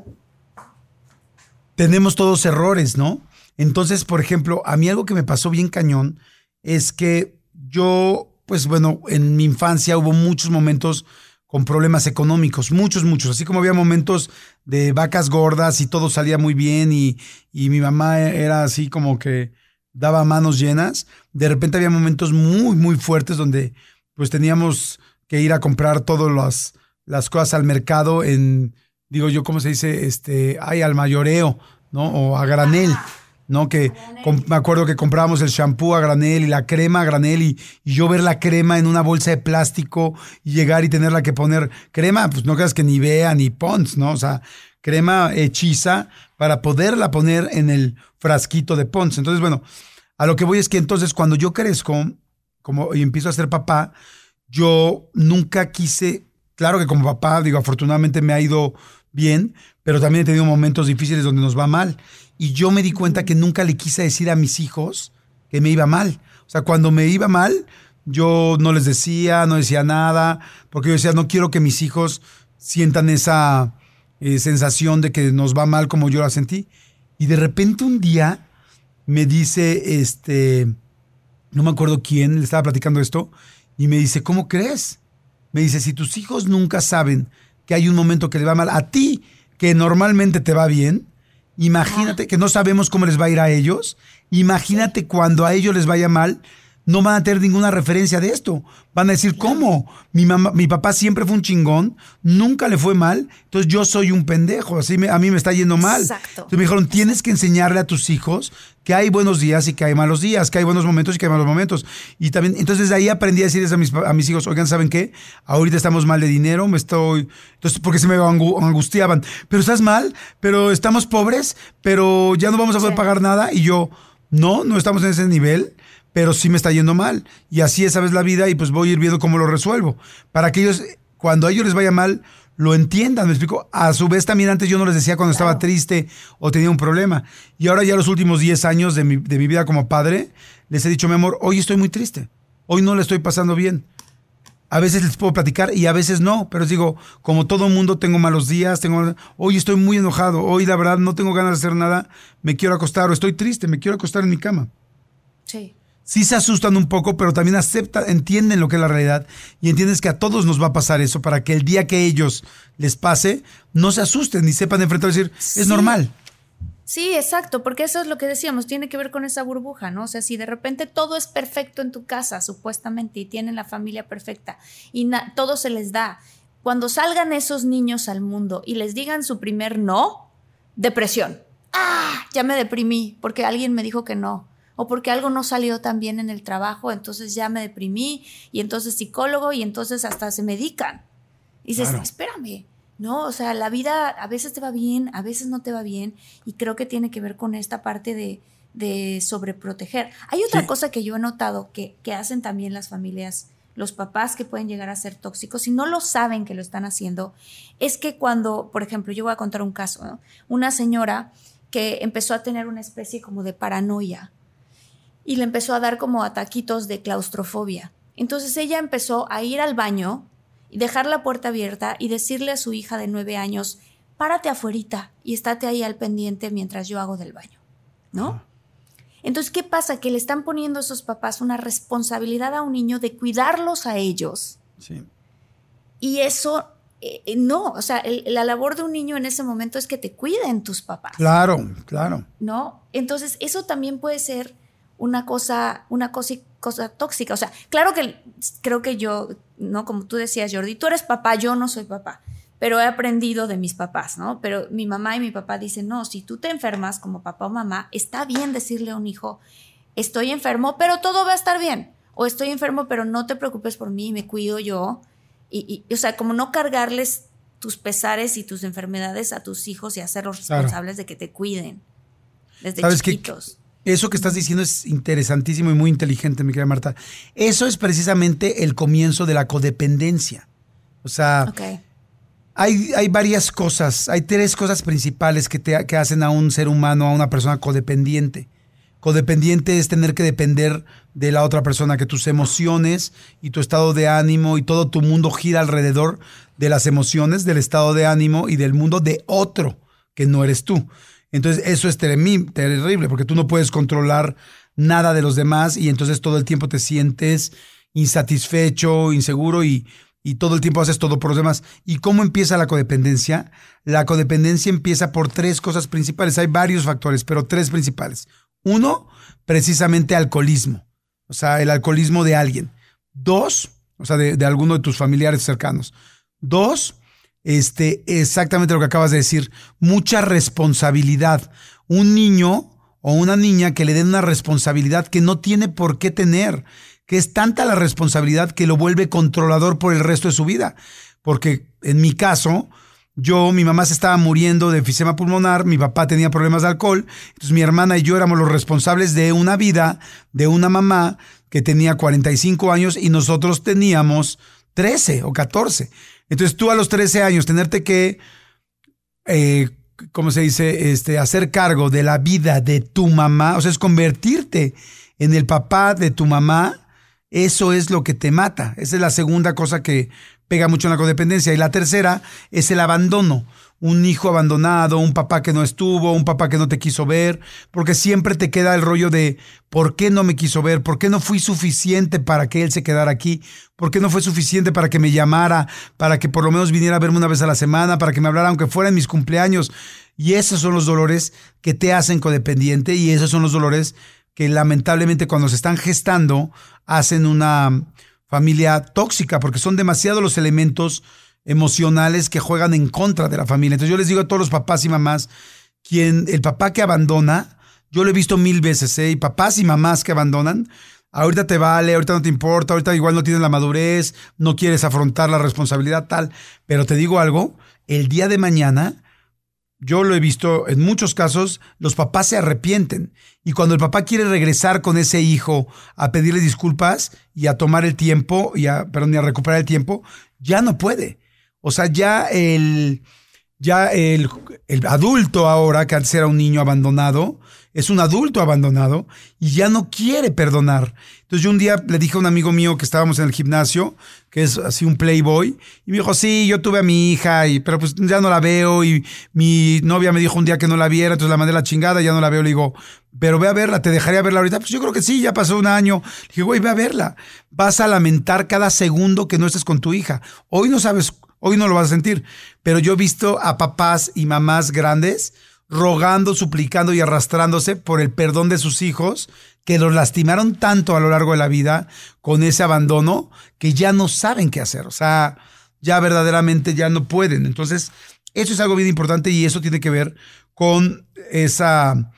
Tenemos todos errores, ¿no? Entonces, por ejemplo, a mí algo que me pasó bien cañón es que yo, pues bueno, en mi infancia hubo muchos momentos con problemas económicos, muchos, muchos. Así como había momentos de vacas gordas y todo salía muy bien y, y mi mamá era así como que daba manos llenas, de repente había momentos muy, muy fuertes donde pues teníamos que ir a comprar todas las, las cosas al mercado en, digo yo, ¿cómo se dice? Este, ay, al mayoreo, ¿no? O a granel. ¿No? Que me acuerdo que comprábamos el shampoo a granel y la crema a granel y, y yo ver la crema en una bolsa de plástico y llegar y tenerla que poner crema, pues no creas que ni vea ni Pons, ¿no? O sea, crema hechiza para poderla poner en el frasquito de Pons. Entonces, bueno, a lo que voy es que entonces cuando yo crezco como, y empiezo a ser papá, yo nunca quise, claro que como papá, digo, afortunadamente me ha ido bien, pero también he tenido momentos difíciles donde nos va mal. Y yo me di cuenta que nunca le quise decir a mis hijos que me iba mal. O sea, cuando me iba mal, yo no les decía, no decía nada, porque yo decía, no quiero que mis hijos sientan esa eh, sensación de que nos va mal como yo la sentí. Y de repente un día me dice, este, no me acuerdo quién, le estaba platicando esto, y me dice, ¿cómo crees? Me dice, si tus hijos nunca saben que hay un momento que le va mal a ti, que normalmente te va bien, imagínate que no sabemos cómo les va a ir a ellos, imagínate cuando a ellos les vaya mal, no van a tener ninguna referencia de esto. Van a decir, ¿cómo? Mi, mamá, mi papá siempre fue un chingón, nunca le fue mal, entonces yo soy un pendejo, así me- a mí me está yendo mal. Exacto. Entonces me dijeron, tienes que enseñarle a tus hijos que hay buenos días y que hay malos días, que hay buenos momentos y que hay malos momentos. Y también, entonces de ahí aprendí a decirles a mis, a mis hijos, oigan, ¿saben qué? Ahorita estamos mal de dinero, me estoy... Entonces, porque se me angu- angustiaban. Pero estás mal, pero estamos pobres, pero ya no vamos a poder pagar nada. Y yo, no, no estamos en ese nivel, pero sí me está yendo mal. Y así es, sabes, la vida y pues voy a ir viendo cómo lo resuelvo. Para que ellos, cuando a ellos les vaya mal, lo entiendan, me explico. A su vez también antes yo no les decía cuando estaba triste o tenía un problema. Y ahora ya los últimos 10 años de mi, de mi vida como padre, les he dicho, mi amor, hoy estoy muy triste. Hoy no le estoy pasando bien. A veces les puedo platicar y a veces no, pero les digo, como todo mundo, tengo malos días, tengo, hoy estoy muy enojado, hoy la verdad no tengo ganas de hacer nada, me quiero acostar o estoy triste, me quiero acostar en mi cama. Sí. Sí se asustan un poco, pero también aceptan, entienden lo que es la realidad y entiendes que a todos nos va a pasar eso para que el día que ellos les pase, no se asusten ni sepan enfrentar y decir, es normal. Sí, exacto, porque eso es lo que decíamos, tiene que ver con esa burbuja, ¿no? O sea, si de repente todo es perfecto en tu casa, supuestamente, y tienen la familia perfecta, y todo se les da, cuando salgan esos niños al mundo y les digan su primer no, depresión. Ah, ya me deprimí porque alguien me dijo que no. O porque algo no salió tan bien en el trabajo, entonces ya me deprimí, y entonces psicólogo, y entonces hasta se medican. Y dices, Claro. espérame, no, o sea, la vida a veces te va bien, a veces no te va bien, y creo que tiene que ver con esta parte de, de sobreproteger. Hay otra Sí. cosa que yo he notado que, que hacen también las familias, los papás que pueden llegar a ser tóxicos, y no lo saben que lo están haciendo, es que cuando, por ejemplo, yo voy a contar un caso, ¿no? una señora que empezó a tener una especie como de paranoia y le empezó a dar como ataquitos de claustrofobia. Entonces ella empezó a ir al baño y dejar la puerta abierta y decirle a su hija de nueve años, párate afuerita y estate ahí al pendiente mientras yo hago del baño, ¿no? Entonces, ¿qué pasa? Que le están poniendo a esos papás una responsabilidad a un niño de cuidarlos a ellos Sí. y eso eh, eh, no, o sea, el- la labor de un niño en ese momento es que te cuiden tus papás. Claro, claro. ¿no? Entonces, eso también puede ser una cosa, una cosa, cosa tóxica. O sea, claro que creo que yo, ¿no? Como tú decías, Jordi, tú eres papá, yo no soy papá, pero he aprendido de mis papás, ¿no? Pero mi mamá y mi papá dicen, no, si tú te enfermas como papá o mamá, está bien decirle a un hijo, estoy enfermo, pero todo va a estar bien. O estoy enfermo, pero no te preocupes por mí, me cuido yo. Y, y, o sea, como no cargarles tus pesares y tus enfermedades a tus hijos y hacerlos Claro. responsables de que te cuiden desde ¿Sabes chiquitos. Eso que estás diciendo es interesantísimo y muy inteligente, mi querida Marta. Eso es precisamente el comienzo de la codependencia. O sea, hay, hay varias cosas, hay tres cosas principales que, te, que hacen a un ser humano, a una persona codependiente. Codependiente es tener que depender de la otra persona, que tus emociones y tu estado de ánimo y todo tu mundo gira alrededor de las emociones, del estado de ánimo y del mundo de otro, que no eres tú. Entonces eso es terrible, porque tú no puedes controlar nada de los demás y entonces todo el tiempo te sientes insatisfecho, inseguro y y todo el tiempo haces todo por los demás. ¿Y cómo empieza la codependencia? La codependencia empieza por tres cosas principales. Hay varios factores, pero tres principales. Uno, precisamente alcoholismo, o sea, el alcoholismo de alguien. Dos, o sea, de, alguno de tus familiares cercanos. Dos, este, exactamente lo que acabas de decir, mucha responsabilidad. Un niño o una niña que le den una responsabilidad que no tiene por qué tener, que es tanta la responsabilidad que lo vuelve controlador por el resto de su vida. Porque en mi caso, yo, mi mamá se estaba muriendo de enfisema pulmonar, mi papá tenía problemas de alcohol, entonces mi hermana y yo éramos los responsables de una vida de una mamá que tenía 45 años y nosotros teníamos 13 o 14. Entonces tú a los 13 años tenerte que, eh, ¿cómo se dice? Este, hacer cargo de la vida de tu mamá, o sea, es convertirte en el papá de tu mamá, eso es lo que te mata. Esa es la segunda cosa que pega mucho en la codependencia. Y la tercera es el abandono. Un hijo abandonado, un papá que no estuvo, un papá que no te quiso ver, porque siempre te queda el rollo de ¿por qué no me quiso ver? ¿Por qué no fui suficiente para que él se quedara aquí? ¿Por qué no fue suficiente para que me llamara, para que por lo menos viniera a verme una vez a la semana, para que me hablara aunque fuera en mis cumpleaños? Y esos son los dolores que te hacen codependiente y esos son los dolores que lamentablemente cuando se están gestando hacen una familia tóxica, porque son demasiados los elementos emocionales que juegan en contra de la familia. Entonces yo les digo a todos los papás y mamás, quien el papá que abandona, yo lo he visto mil veces, ¿eh? y papás y mamás que abandonan, ahorita te vale, ahorita no te importa, ahorita igual no tienes la madurez, no quieres afrontar la responsabilidad tal, pero te digo algo, el día de mañana yo lo he visto en muchos casos, los papás se arrepienten. Y cuando el papá quiere regresar con ese hijo a pedirle disculpas y a tomar el tiempo, y a, perdón, y a recuperar el tiempo, ya no puede. O sea, ya el, ya el, el adulto ahora, que antes era un niño abandonado, es un adulto abandonado y ya no quiere perdonar. Entonces yo un día le dije a un amigo mío que estábamos en el gimnasio, que es así un playboy, y me dijo, sí, yo tuve a mi hija, y, pero pues ya no la veo, y mi novia me dijo un día que no la viera, entonces la mandé la chingada, ya no la veo, le digo, pero ve a verla, ¿te dejaría verla ahorita? Pues yo creo que sí, ya pasó un año. Le dije, güey, ve a verla. Vas a lamentar cada segundo que no estés con tu hija. Hoy no sabes, hoy no lo vas a sentir, pero yo he visto a papás y mamás grandes rogando, suplicando y arrastrándose por el perdón de sus hijos, que los lastimaron tanto a lo largo de la vida con ese abandono que ya no saben qué hacer. O sea, ya verdaderamente ya no pueden. Entonces, eso es algo bien importante y eso tiene que ver con esa,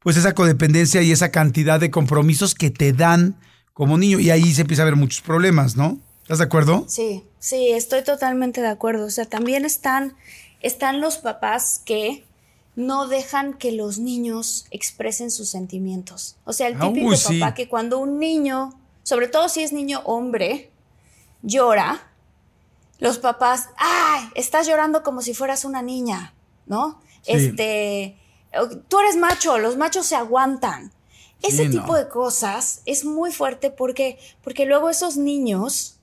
pues esa codependencia y esa cantidad de compromisos que te dan como niño. Y ahí se empieza a ver muchos problemas, ¿no? ¿Estás de acuerdo? Sí, sí, estoy totalmente de acuerdo. O sea, también están, están los papás que no dejan que los niños expresen sus sentimientos. O sea, el ah, típico papá que cuando un niño, sobre todo si es niño hombre, llora, los papás, ¡ay! Estás llorando como si fueras una niña, ¿no? Este, tú eres macho, los machos se aguantan. Ese tipo de cosas es muy fuerte porque, porque luego esos niños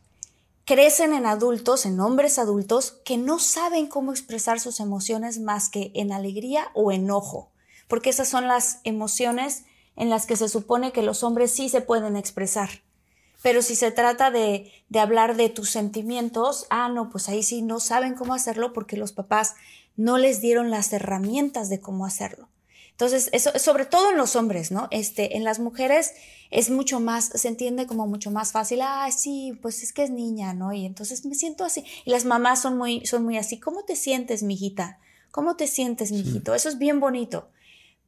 crecen en adultos, en hombres adultos, que no saben cómo expresar sus emociones más que en alegría o enojo, porque esas son las emociones en las que se supone que los hombres sí se pueden expresar. Pero si se trata de, de hablar de tus sentimientos, ah, no, pues ahí sí no saben cómo hacerlo porque los papás no les dieron las herramientas de cómo hacerlo. Entonces, eso, sobre todo en los hombres, ¿no? Este, en las mujeres es mucho más, se entiende como mucho más fácil, ah, sí, pues es que es niña, ¿no? Y entonces me siento así. Y las mamás son muy, son muy así, ¿cómo te sientes, mijita? ¿Cómo te sientes, mijito? Eso es bien bonito.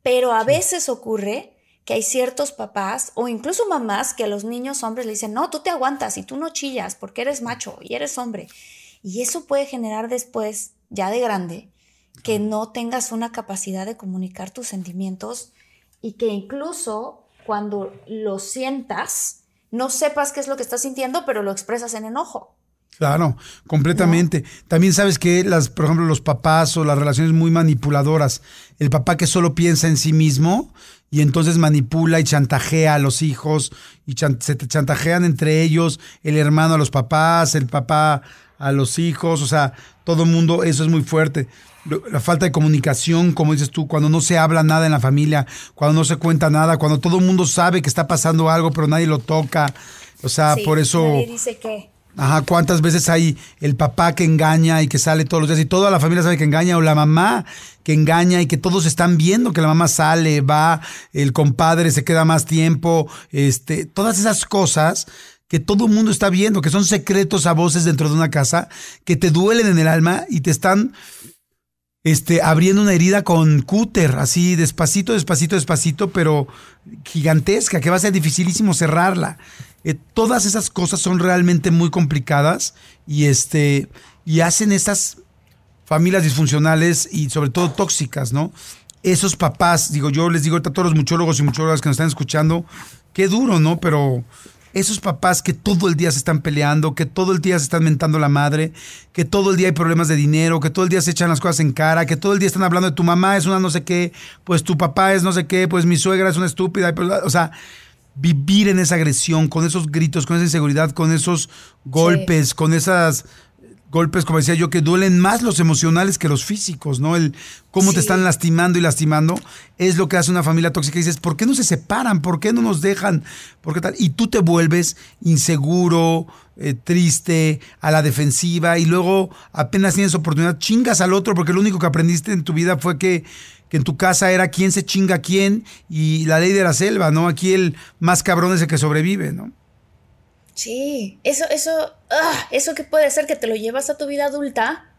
Pero a veces ocurre que hay ciertos papás o incluso mamás que a los niños hombres le dicen, no, tú te aguantas y tú no chillas porque eres macho y eres hombre. Y eso puede generar después, ya de grande, que no tengas una capacidad de comunicar tus sentimientos y que incluso cuando lo sientas, no sepas qué es lo que estás sintiendo, pero lo expresas en enojo. Claro, completamente. También sabes que las, por ejemplo, los papás o las relaciones muy manipuladoras, el papá que solo piensa en sí mismo y entonces manipula y chantajea a los hijos y se te chantajean entre ellos, el hermano a los papás, el papá a los hijos, o sea, todo el mundo, eso es muy fuerte la falta de comunicación, como dices tú, cuando no se habla nada en la familia, cuando no se cuenta nada, cuando todo el mundo sabe que está pasando algo, pero nadie lo toca. O sea, por eso. Nadie dice qué. Ajá, ¿cuántas veces hay el papá que engaña y que sale todos los días y toda la familia sabe que engaña o la mamá que engaña y que todos están viendo que la mamá sale, va, el compadre se queda más tiempo, este, todas esas cosas que todo el mundo está viendo, que son secretos a voces dentro de una casa, que te duelen en el alma y te están este, abriendo una herida con cúter, así despacito, despacito, despacito, pero gigantesca, que va a ser dificilísimo cerrarla. Eh, todas esas cosas son realmente muy complicadas y, este, y hacen estas familias disfuncionales y sobre todo tóxicas, ¿no? Esos papás, digo, yo les digo a todos los muchólogos y muchólogas que nos están escuchando, qué duro, ¿no? Pero esos papás que todo el día se están peleando, que todo el día se están mentando la madre, que todo el día hay problemas de dinero, que todo el día se echan las cosas en cara, que todo el día están hablando de tu mamá es una no sé qué, pues tu papá es no sé qué, pues mi suegra es una estúpida, o sea, vivir en esa agresión, con esos gritos, con esa inseguridad, con esos golpes, con esas golpes, como decía yo, que duelen más los emocionales que los físicos, ¿no? El cómo te están lastimando y lastimando es lo que hace una familia tóxica. Y dices, ¿por qué no se separan? ¿Por qué no nos dejan? ¿Por qué tal? Y tú te vuelves inseguro, eh, triste, a la defensiva y luego apenas tienes oportunidad, chingas al otro porque lo único que aprendiste en tu vida fue que que en tu casa era quién se chinga a quién y la ley de la selva, ¿no? Aquí el más cabrón es el que sobrevive, ¿no? Sí, eso, eso, ah, eso que puede ser que te lo llevas a tu vida adulta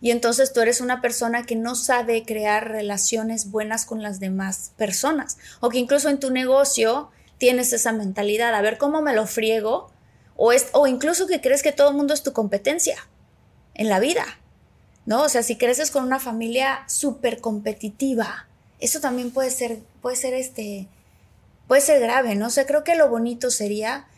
y entonces tú eres una persona que no sabe crear relaciones buenas con las demás personas o que incluso en tu negocio tienes esa mentalidad, a ver cómo me lo friego o, es, o incluso que crees que todo el mundo es tu competencia en la vida, ¿no? O sea, si creces con una familia súper competitiva, eso también puede ser, puede ser este, puede ser grave, ¿no? O creo que lo bonito sería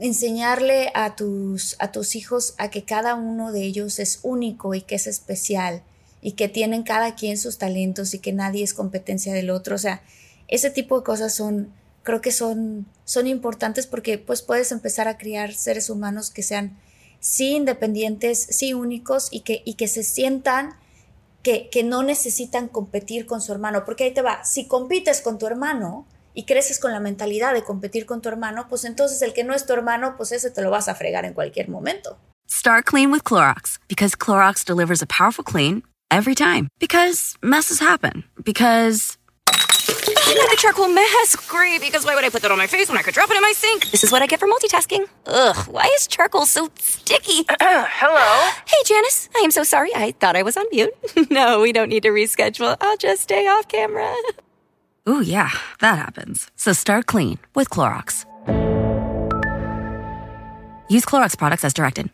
enseñarle a tus, a tus hijos a que cada uno de ellos es único y que es especial y que tienen cada quien sus talentos y que nadie es competencia del otro. O sea, ese tipo de cosas son, creo que son, son importantes porque pues puedes empezar a criar seres humanos que sean sí independientes, sí únicos y que, y que se sientan que, que no necesitan competir con su hermano. Porque ahí te va, si compites con tu hermano, y creces con la mentalidad de competir con tu hermano, pues entonces el que no es tu hermano, pues ese te lo vas a fregar en cualquier momento. Start clean with Clorox because Clorox delivers a powerful clean every time. Because messes happen. Because. the charcoal mask. Great, because why would I put that on my face when I could drop it in my sink? This is what I get for multitasking. Ugh, why is charcoal so sticky? [clears throat] Hello? Hey, Janice. I am so sorry. I thought I was on mute. [laughs] no, we don't need to reschedule. I'll just stay off camera. [laughs] Ooh, yeah, that happens. So start clean with Clorox. Use Clorox products as directed.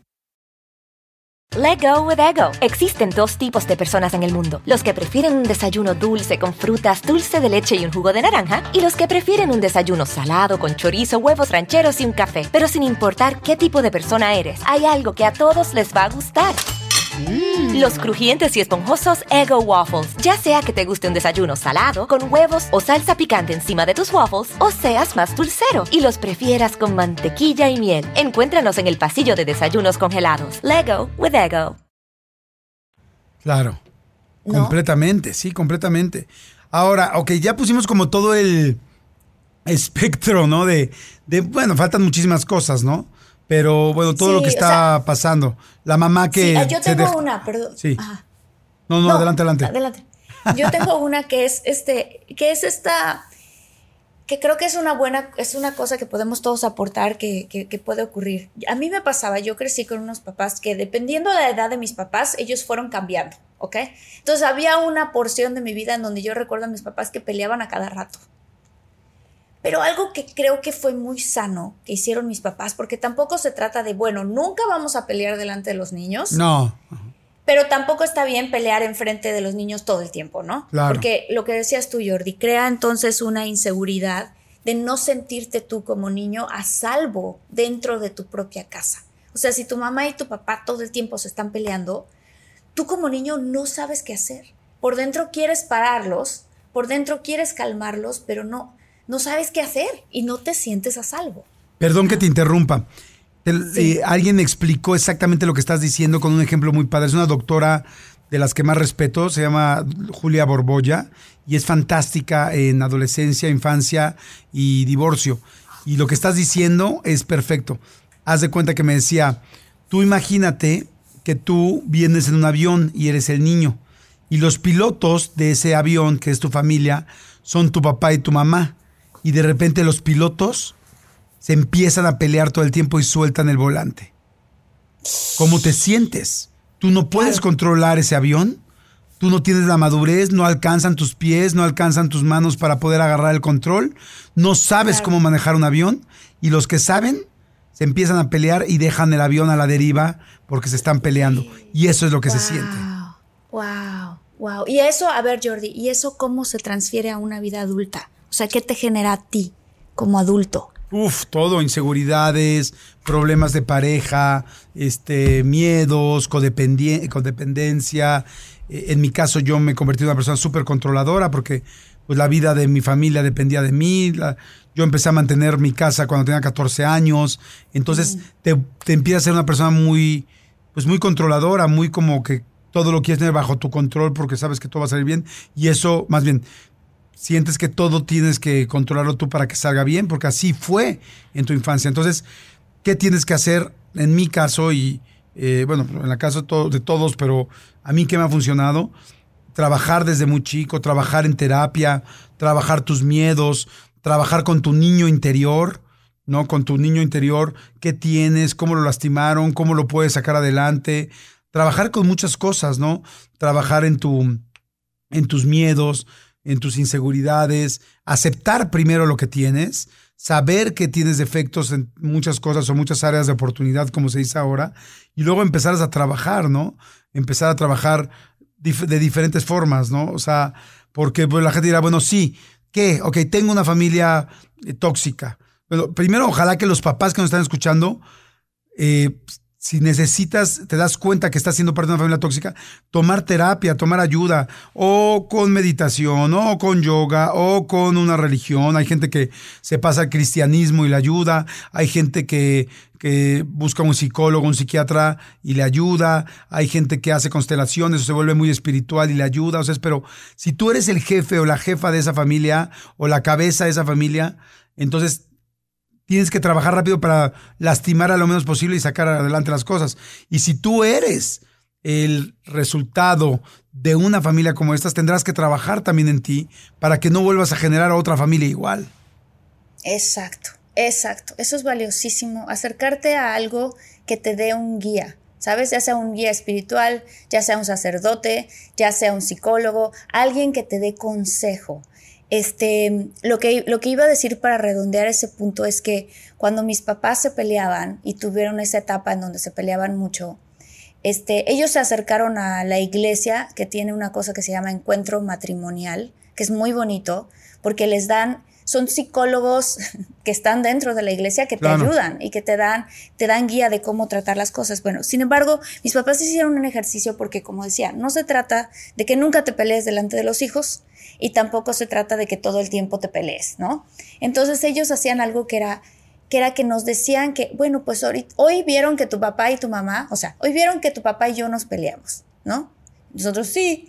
Let go with ego. Existen dos tipos de personas en el mundo: los que prefieren un desayuno dulce con frutas, dulce de leche y un jugo de naranja, y los que prefieren un desayuno salado con chorizo, huevos rancheros y un café. Pero sin importar qué tipo de persona eres, hay algo que a todos les va a gustar. Los crujientes y esponjosos Ego Waffles. Ya sea que te guste un desayuno salado, con huevos o salsa picante encima de tus waffles, o seas más dulcero y los prefieras con mantequilla y miel. Encuéntranos en el pasillo de desayunos congelados. Lego with Ego. Claro. Completamente, sí, completamente. Ahora, ok, ya pusimos como todo el espectro, ¿no? De, de bueno, faltan muchísimas cosas, ¿no? Pero bueno, todo lo que está pasando. La mamá que. Sí, yo tengo una, perdón. Sí. No, no, adelante, adelante. Adelante. Yo tengo una que es este, que es esta, que creo que es una buena, es una cosa que podemos todos aportar que, que, puede ocurrir. A mí me pasaba, yo crecí con unos papás que dependiendo de la edad de mis papás, ellos fueron cambiando, ¿ok? Entonces había una porción de mi vida en donde yo recuerdo a mis papás que peleaban a cada rato. Pero algo que creo que fue muy sano que hicieron mis papás, porque tampoco se trata de, bueno, nunca vamos a pelear delante de los niños. No. Pero tampoco está bien pelear enfrente de los niños todo el tiempo, ¿no? Claro. Porque lo que decías tú, Jordi, crea entonces una inseguridad de no sentirte tú como niño a salvo dentro de tu propia casa. O sea, si tu mamá y tu papá todo el tiempo se están peleando, tú como niño no sabes qué hacer. Por dentro quieres pararlos, por dentro quieres calmarlos, pero no, no sabes qué hacer y no te sientes a salvo. Perdón que te interrumpa. Eh, alguien explicó exactamente lo que estás diciendo con un ejemplo muy padre. Es una doctora de las que más respeto, se llama Julia Borbolla y es fantástica en adolescencia, infancia y divorcio. Y lo que estás diciendo es perfecto. Haz de cuenta que me decía, Tú imagínate que tú vienes en un avión y eres el niño. Y los pilotos de ese avión, que es tu familia, son tu papá y tu mamá. Y de repente los pilotos se empiezan a pelear todo el tiempo y sueltan el volante. ¿Cómo te sientes? Tú no puedes controlar ese avión. Tú no tienes la madurez, no alcanzan tus pies, no alcanzan tus manos para poder agarrar el control. No sabes cómo manejar un avión. Y los que saben se empiezan a pelear y dejan el avión a la deriva porque se están peleando. Y eso es lo que se siente. Wow, wow. Y eso, a ver, Jordi, ¿y eso cómo se transfiere a una vida adulta? O sea, ¿qué te genera a ti como adulto? Uf, todo, inseguridades, problemas de pareja, este, miedos, codependencia. Eh, en mi caso, yo me convertí en una persona súper controladora porque pues, la vida de mi familia dependía de mí. yo empecé a mantener mi casa cuando tenía 14 años. Entonces, te, te empiezas a ser una persona muy, pues, muy controladora, muy como que todo lo quieres tener bajo tu control porque sabes que todo va a salir bien. Y eso, más bien, sientes que todo tienes que controlarlo tú para que salga bien, porque así fue en tu infancia. Entonces, ¿qué tienes que hacer? En mi caso, y eh, bueno, en el caso de todos, pero a mí qué me ha funcionado, trabajar desde muy chico, trabajar en terapia, trabajar tus miedos, trabajar con tu niño interior, ¿no? Con tu niño interior, qué tienes, cómo lo lastimaron, cómo lo puedes sacar adelante, trabajar con muchas cosas, ¿no? Trabajar en tu en tus miedos, en tus inseguridades, aceptar primero lo que tienes, saber que tienes defectos en muchas cosas o muchas áreas de oportunidad, como se dice ahora, y luego empezar a trabajar, ¿no? Empezar a trabajar de diferentes formas, ¿no? O sea, porque pues, la gente dirá, bueno, sí, ¿qué? Ok, tengo una familia eh, tóxica. Bueno, primero, ojalá que los papás que nos están escuchando eh, si necesitas, te das cuenta que estás siendo parte de una familia tóxica, tomar terapia, tomar ayuda, o con meditación, o con yoga, o con una religión. Hay gente que se pasa al cristianismo y le ayuda. Hay gente que, que busca un psicólogo, un psiquiatra y le ayuda. Hay gente que hace constelaciones o se vuelve muy espiritual y le ayuda. O sea, pero si tú eres el jefe o la jefa de esa familia o la cabeza de esa familia, entonces tienes que trabajar rápido para lastimar a lo menos posible y sacar adelante las cosas. Y si tú eres el resultado de una familia como estas, tendrás que trabajar también en ti para que no vuelvas a generar otra familia igual. Exacto, exacto. Eso es valiosísimo. Acercarte a algo que te dé un guía. ¿Sabes? Ya sea un guía espiritual, ya sea un sacerdote, ya sea un psicólogo, alguien que te dé consejo. Este, lo que, lo que iba a decir para redondear ese punto es que cuando mis papás se peleaban y tuvieron esa etapa en donde se peleaban mucho, este, ellos se acercaron a la iglesia que tiene una cosa que se llama encuentro matrimonial, que es muy bonito, porque les dan, son psicólogos [laughs] que están dentro de la iglesia que te ayudan y que te dan, te dan guía de cómo tratar las cosas. Bueno, sin embargo, mis papás hicieron un ejercicio porque, como decía, no se trata de que nunca te pelees delante de los hijos, y tampoco se trata de que todo el tiempo te pelees, ¿no? Entonces ellos hacían algo que era que era que nos decían que, bueno, pues hoy, hoy vieron que tu papá y tu mamá, o sea, hoy vieron que tu papá y yo nos peleamos, ¿no? Nosotros sí.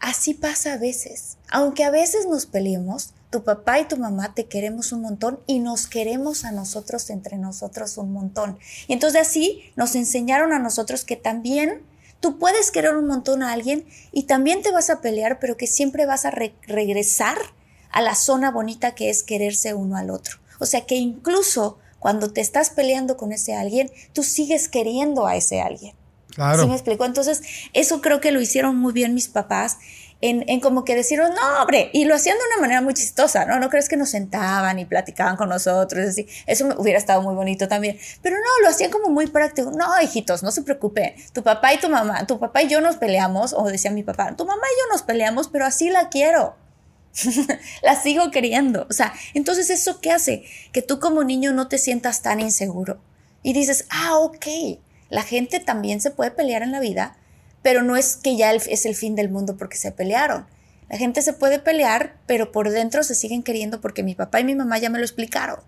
Así pasa a veces. Aunque a veces nos peleemos, tu papá y tu mamá te queremos un montón y nos queremos a nosotros entre nosotros un montón. Y entonces así nos enseñaron a nosotros que también Tú puedes querer un montón a alguien y también te vas a pelear, pero que siempre vas a regresar a la zona bonita que es quererse uno al otro. O sea que incluso cuando te estás peleando con ese alguien, tú sigues queriendo a ese alguien. Claro. ¿Sí me explico? Entonces, eso creo que lo hicieron muy bien mis papás en, como que decir, no, hombre, y lo hacían de una manera muy chistosa, ¿no? No crees que nos sentaban y platicaban con nosotros, así. Eso hubiera estado muy bonito también. Pero no, lo hacían como muy práctico. No, hijitos, no se preocupen. Tu papá y tu mamá, tu papá y yo nos peleamos, o decía mi papá, tu mamá y yo nos peleamos, pero así la quiero. [laughs] la sigo queriendo. O sea, entonces eso qué hace? Que tú como niño no te sientas tan inseguro. Y dices, ah, ok, la gente también se puede pelear en la vida, pero no es que ya es el fin del mundo porque se pelearon. La gente se puede pelear, pero por dentro se siguen queriendo porque mi papá y mi mamá ya me lo explicaron.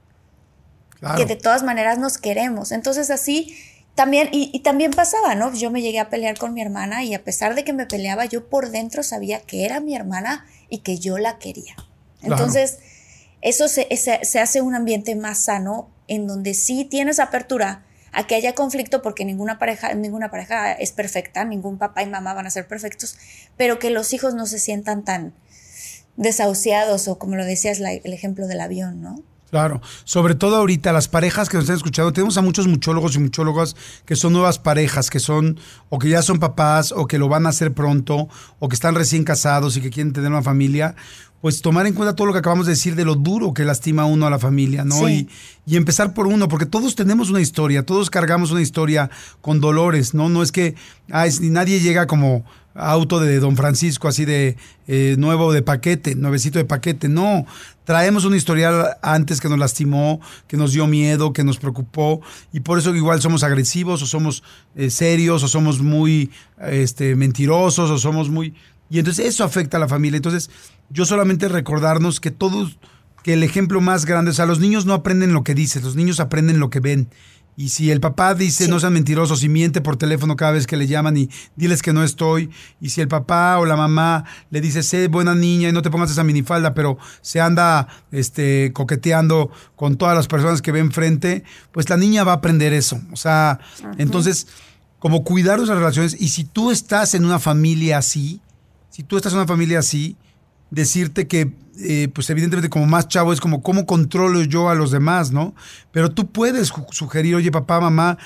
Que de todas maneras nos queremos. Entonces así también, y, también pasaba, ¿no? Yo me llegué a pelear con mi hermana y a pesar de que me peleaba, yo por dentro sabía que era mi hermana y que yo la quería. Entonces, eso se, se hace un ambiente más sano en donde sí tienes apertura a que haya conflicto porque ninguna pareja, ninguna pareja es perfecta, ningún papá y mamá van a ser perfectos, pero que los hijos no se sientan tan desahuciados o como lo decías el ejemplo del avión, ¿no? Claro, sobre todo ahorita las parejas que nos están escuchando, tenemos a muchos muchólogos y muchólogas que son nuevas parejas, que son o que ya son papás o que lo van a hacer pronto o que están recién casados y que quieren tener una familia, pues tomar en cuenta todo lo que acabamos de decir de lo duro que lastima a uno a la familia, ¿no? Sí. Y, y empezar por uno, porque todos tenemos una historia, todos cargamos una historia con dolores, ¿no? No es que ay, si nadie llega como auto de Don Francisco, así de eh, nuevo de paquete, nuevecito de paquete. No, traemos un historial antes que nos lastimó, que nos dio miedo, que nos preocupó, y por eso igual somos agresivos, o somos eh, serios, o somos muy este, mentirosos, o somos muy... Y entonces eso afecta a la familia. Entonces, yo solamente recordarnos que todos, que el ejemplo más grande, o sea, los niños no aprenden lo que dices, los niños aprenden lo que ven. Y si el papá dice no sean mentirosos y miente por teléfono cada vez que le llaman y diles que no estoy, y si el papá o la mamá le dice sé buena niña y no te pongas esa minifalda, pero se anda este coqueteando con todas las personas que ve enfrente, pues la niña va a aprender eso. O sea, entonces, como cuidar esas relaciones, y si tú estás en una familia así, si tú estás en una familia así, decirte que, eh, pues evidentemente como más chavo es como cómo controlo yo a los demás, ¿no? Pero tú puedes sugerir, oye papá, mamá,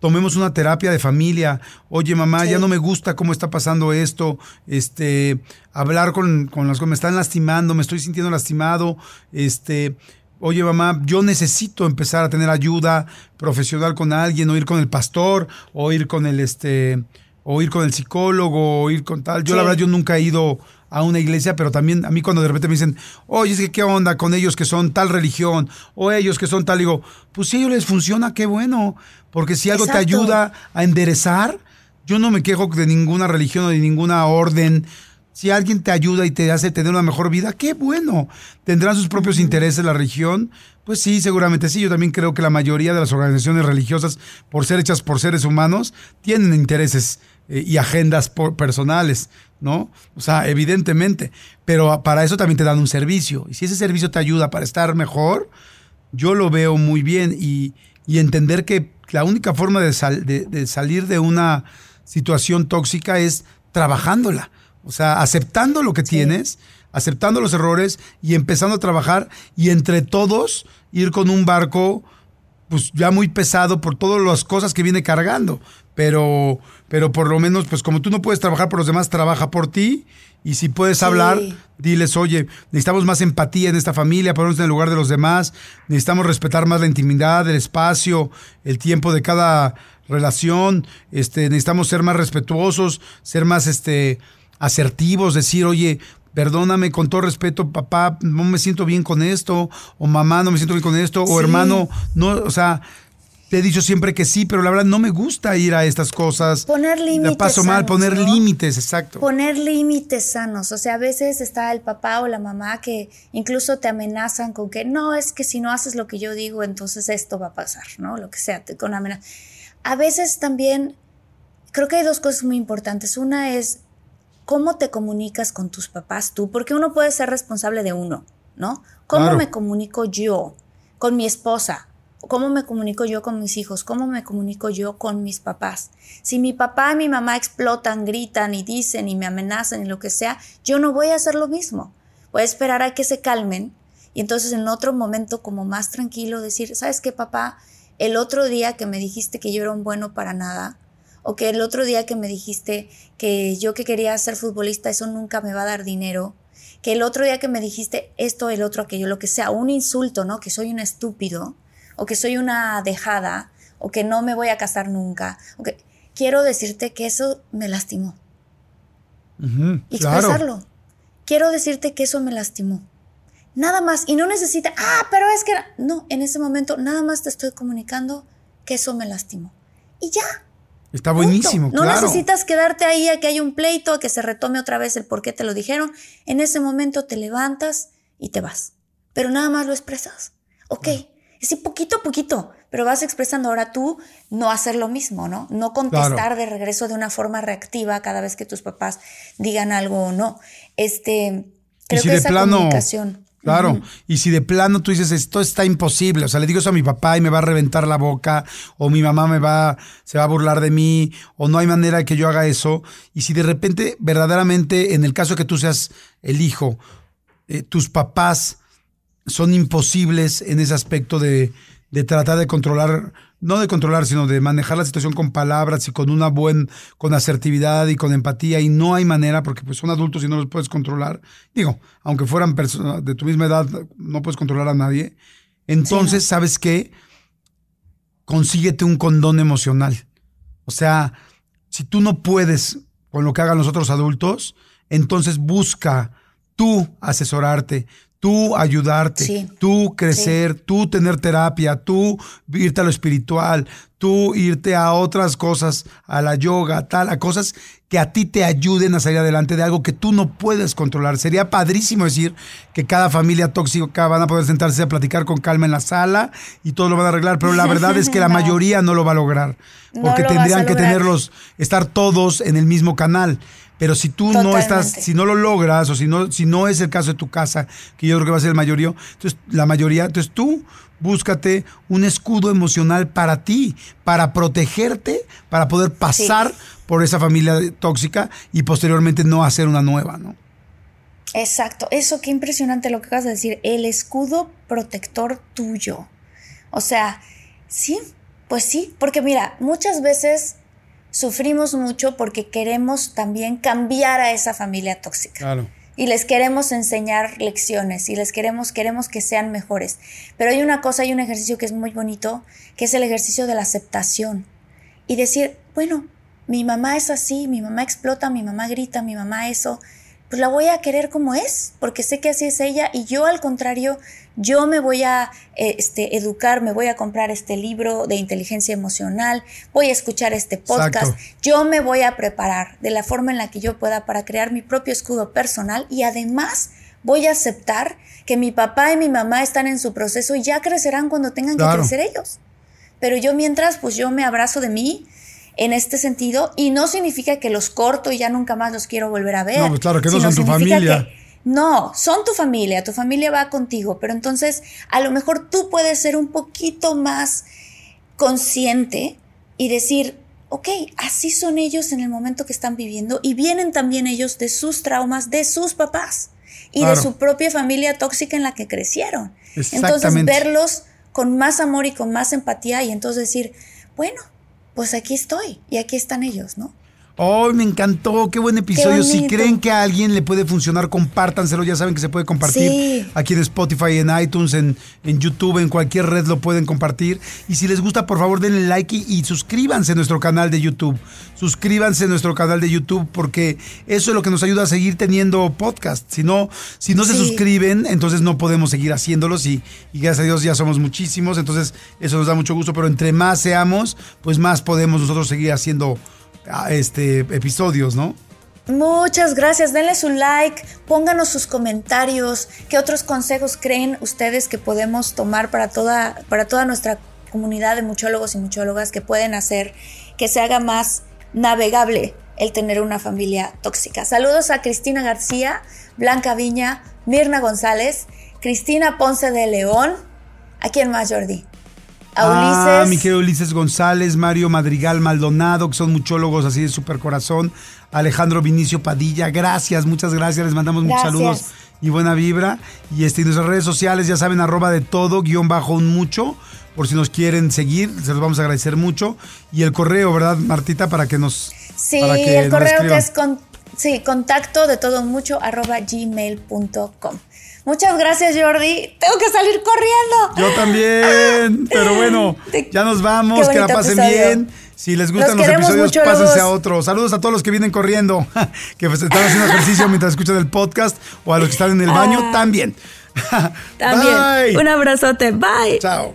tomemos una terapia de familia, oye mamá, ya no me gusta cómo está pasando esto, este, hablar con, con las que me están lastimando, me estoy sintiendo lastimado, este, oye mamá, yo necesito empezar a tener ayuda profesional con alguien, o ir con el pastor, o ir con el, este, o ir con el psicólogo, o ir con tal. Yo la verdad, yo nunca he ido a una iglesia, pero también a mí cuando de repente me dicen, oye, es que qué onda con ellos que son tal religión, o ellos que son tal, digo, pues si a ellos les funciona, qué bueno, porque si algo te ayuda a enderezar, yo no me quejo de ninguna religión o de ninguna orden. Si alguien te ayuda y te hace tener una mejor vida, qué bueno. Tendrán sus propios intereses la religión. Pues sí, seguramente sí. Yo también creo que la mayoría de las organizaciones religiosas, por ser hechas por seres humanos, tienen intereses eh, y agendas por- personales, ¿no? O sea, evidentemente. Pero para eso también te dan un servicio. Y si ese servicio te ayuda para estar mejor, yo lo veo muy bien y, y entender que la única forma de, sal- de- de salir de una situación tóxica es trabajándola. O sea, aceptando lo que tienes, aceptando los errores y empezando a trabajar y entre todos ir con un barco pues ya muy pesado por todas las cosas que viene cargando. Pero, pero por lo menos, pues como tú no puedes trabajar por los demás, trabaja por ti. Y si puedes hablar, diles, oye, necesitamos más empatía en esta familia, ponernos en el lugar de los demás, necesitamos respetar más la intimidad, el espacio, el tiempo de cada relación, este, necesitamos ser más respetuosos, ser más este, asertivos, decir, oye, perdóname con todo respeto, papá, no me siento bien con esto, o mamá, no me siento bien con esto, o hermano, no, o sea, te he dicho siempre que sí, pero la verdad no me gusta ir a estas cosas. Poner La límites paso mal, poner ¿no? límites, exacto. Poner límites sanos. O sea, a veces está el papá o la mamá que incluso te amenazan con que no, es que si no haces lo que yo digo, entonces esto va a pasar, ¿no? Lo que sea, te- con amenaza. A veces también creo que hay dos cosas muy importantes. Una es cómo te comunicas con tus papás tú, porque uno puede ser responsable de uno, ¿no? ¿Cómo Claro. me comunico yo con mi esposa? ¿Cómo me comunico yo con mis hijos? ¿Cómo me comunico yo con mis papás? Si mi papá y mi mamá explotan, gritan y dicen y me amenazan y lo que sea, yo no voy a hacer lo mismo. Voy a esperar a que se calmen y entonces en otro momento como más tranquilo decir, ¿sabes qué, papá? El otro día que me dijiste que yo era un bueno para nada, o que el otro día que me dijiste que yo que quería ser futbolista, eso nunca me va a dar dinero, que el otro día que me dijiste esto, el otro, aquello, lo que sea, un insulto, ¿no? Que soy un estúpido, o que soy una dejada, o que no me voy a casar nunca, o que quiero decirte que eso me lastimó. Y claro. expresarlo. Quiero decirte que eso me lastimó. Nada más. Y no necesita, ah, pero es que... No, en ese momento nada más te estoy comunicando que eso me lastimó. Y ya. Está Punto. buenísimo, No claro. necesitas quedarte ahí a que haya un pleito, a que se retome otra vez el por qué te lo dijeron. En ese momento te levantas y te vas. Pero nada más lo expresas. Ok. Es decir, poquito a poquito, pero vas expresando ahora tú no hacer lo mismo, ¿no? No contestar Claro. de regreso de una forma reactiva cada vez que tus papás digan algo o no. Este, creo si que esa plano- comunicación. Claro, y si de plano tú dices, esto está imposible, o sea, le digo eso a mi papá y me va a reventar la boca, o mi mamá me va, se va a burlar de mí, o no hay manera de que yo haga eso, y si de repente, verdaderamente, en el caso de que tú seas el hijo, eh, tus papás son imposibles en ese aspecto de, de tratar de controlar no de controlar, sino de manejar la situación con palabras y con una buena, con asertividad y con empatía, y no hay manera, porque pues son adultos y no los puedes controlar. Digo, aunque fueran personas de tu misma edad, no puedes controlar a nadie. Entonces, ¿sabes qué? Consíguete un condón emocional. O sea, si tú no puedes con lo que hagan los otros adultos, entonces busca tú asesorarte, tú ayudarte, tú crecer, tú tener terapia, tú irte a lo espiritual, tú irte a otras cosas, a la yoga, tal, a cosas que a ti te ayuden a salir adelante de algo que tú no puedes controlar. Sería padrísimo decir que cada familia tóxica van a poder sentarse a platicar con calma en la sala y todo lo van a arreglar, pero la verdad es que la [laughs] mayoría no lo va a lograr, porque tendrían que tenerlos, estar todos en el mismo canal. Pero si tú no estás, si no lo logras, o si no, si no es el caso de tu casa, que yo creo que va a ser el mayoría, entonces la mayoría, entonces tú búscate un escudo emocional para ti, para protegerte, para poder pasar por esa familia tóxica y posteriormente no hacer una nueva, ¿no? Exacto, eso qué impresionante lo que acabas de decir, el escudo protector tuyo. O sea, sí, pues sí, porque mira, muchas veces sufrimos mucho porque queremos también cambiar a esa familia tóxica. Y les queremos enseñar lecciones y les queremos, queremos que sean mejores. Pero hay una cosa, hay un ejercicio que es muy bonito, que es el ejercicio de la aceptación. Y decir, bueno, mi mamá es así, mi mamá explota, mi mamá grita, mi mamá eso, pues la voy a querer como es, porque sé que así es ella y yo al contrario, yo me voy a eh, este, educar, me voy a comprar este libro de inteligencia emocional, voy a escuchar este podcast, yo me voy a preparar de la forma en la que yo pueda para crear mi propio escudo personal y además voy a aceptar que mi papá y mi mamá están en su proceso y ya crecerán cuando tengan que crecer ellos. Pero yo mientras, pues yo me abrazo de mí, en este sentido y no significa que los corto y ya nunca más los quiero volver a ver. No, pues claro, que no son tu familia. no, son tu familia, tu familia va contigo, pero entonces a lo mejor tú puedes ser un poquito más consciente y decir, ok, así son ellos en el momento que están viviendo y vienen también ellos de sus traumas, de sus papás y de su propia familia tóxica en la que crecieron. Entonces verlos con más amor y con más empatía y entonces decir, bueno, pues aquí estoy y aquí están ellos, ¿no? ¡Oh, me encantó! ¡Qué buen episodio! si creen que a alguien le puede funcionar, compártanselo. Ya saben que se puede compartir aquí en Spotify, en iTunes, en, en, YouTube, en cualquier red lo pueden compartir. Y si les gusta, por favor, denle like y, suscríbanse a nuestro canal de YouTube. Suscríbanse a nuestro canal de YouTube porque eso es lo que nos ayuda a seguir teniendo podcast. Si no, si no se suscriben, entonces no podemos seguir haciéndolos y, y gracias a Dios ya somos muchísimos. Entonces eso nos da mucho gusto, pero entre más seamos, pues más podemos nosotros seguir haciendo este, episodios, ¿no? Muchas gracias, denle su like, pónganos sus comentarios, qué otros consejos creen ustedes que podemos tomar para toda, para toda nuestra comunidad de muchólogos y muchólogas que pueden hacer que se haga más navegable el tener una familia tóxica. Saludos a Cristina García, Blanca Viña, Mirna González, Cristina Ponce de León. ¿A quién más, Jordi? Ah, mi querido Ulises González, Mario Madrigal Maldonado, que son muchólogos así de super corazón. Alejandro Vinicio Padilla, gracias, muchas gracias. Les mandamos muchos saludos y buena vibra. Y este, nuestras redes sociales, ya saben, arroba de todo, guion bajo un mucho. Por si nos quieren seguir, se los vamos a agradecer mucho. Y el correo, ¿verdad, Martita? Para que nos. Sí, el correo que es con, sí, contacto de todo mucho arroba gmail.com. Muchas gracias, Jordi. Tengo que salir corriendo. Yo también. Pero bueno, ya nos vamos. Que la pasen bien. Si les gustan los, episodios, pásense a otro. Saludos a todos los que vienen corriendo, [laughs] que pues están haciendo ejercicio mientras escuchan el podcast, o a los que están en el baño ah. también. [laughs] también. Un abrazote. Bye. Chao.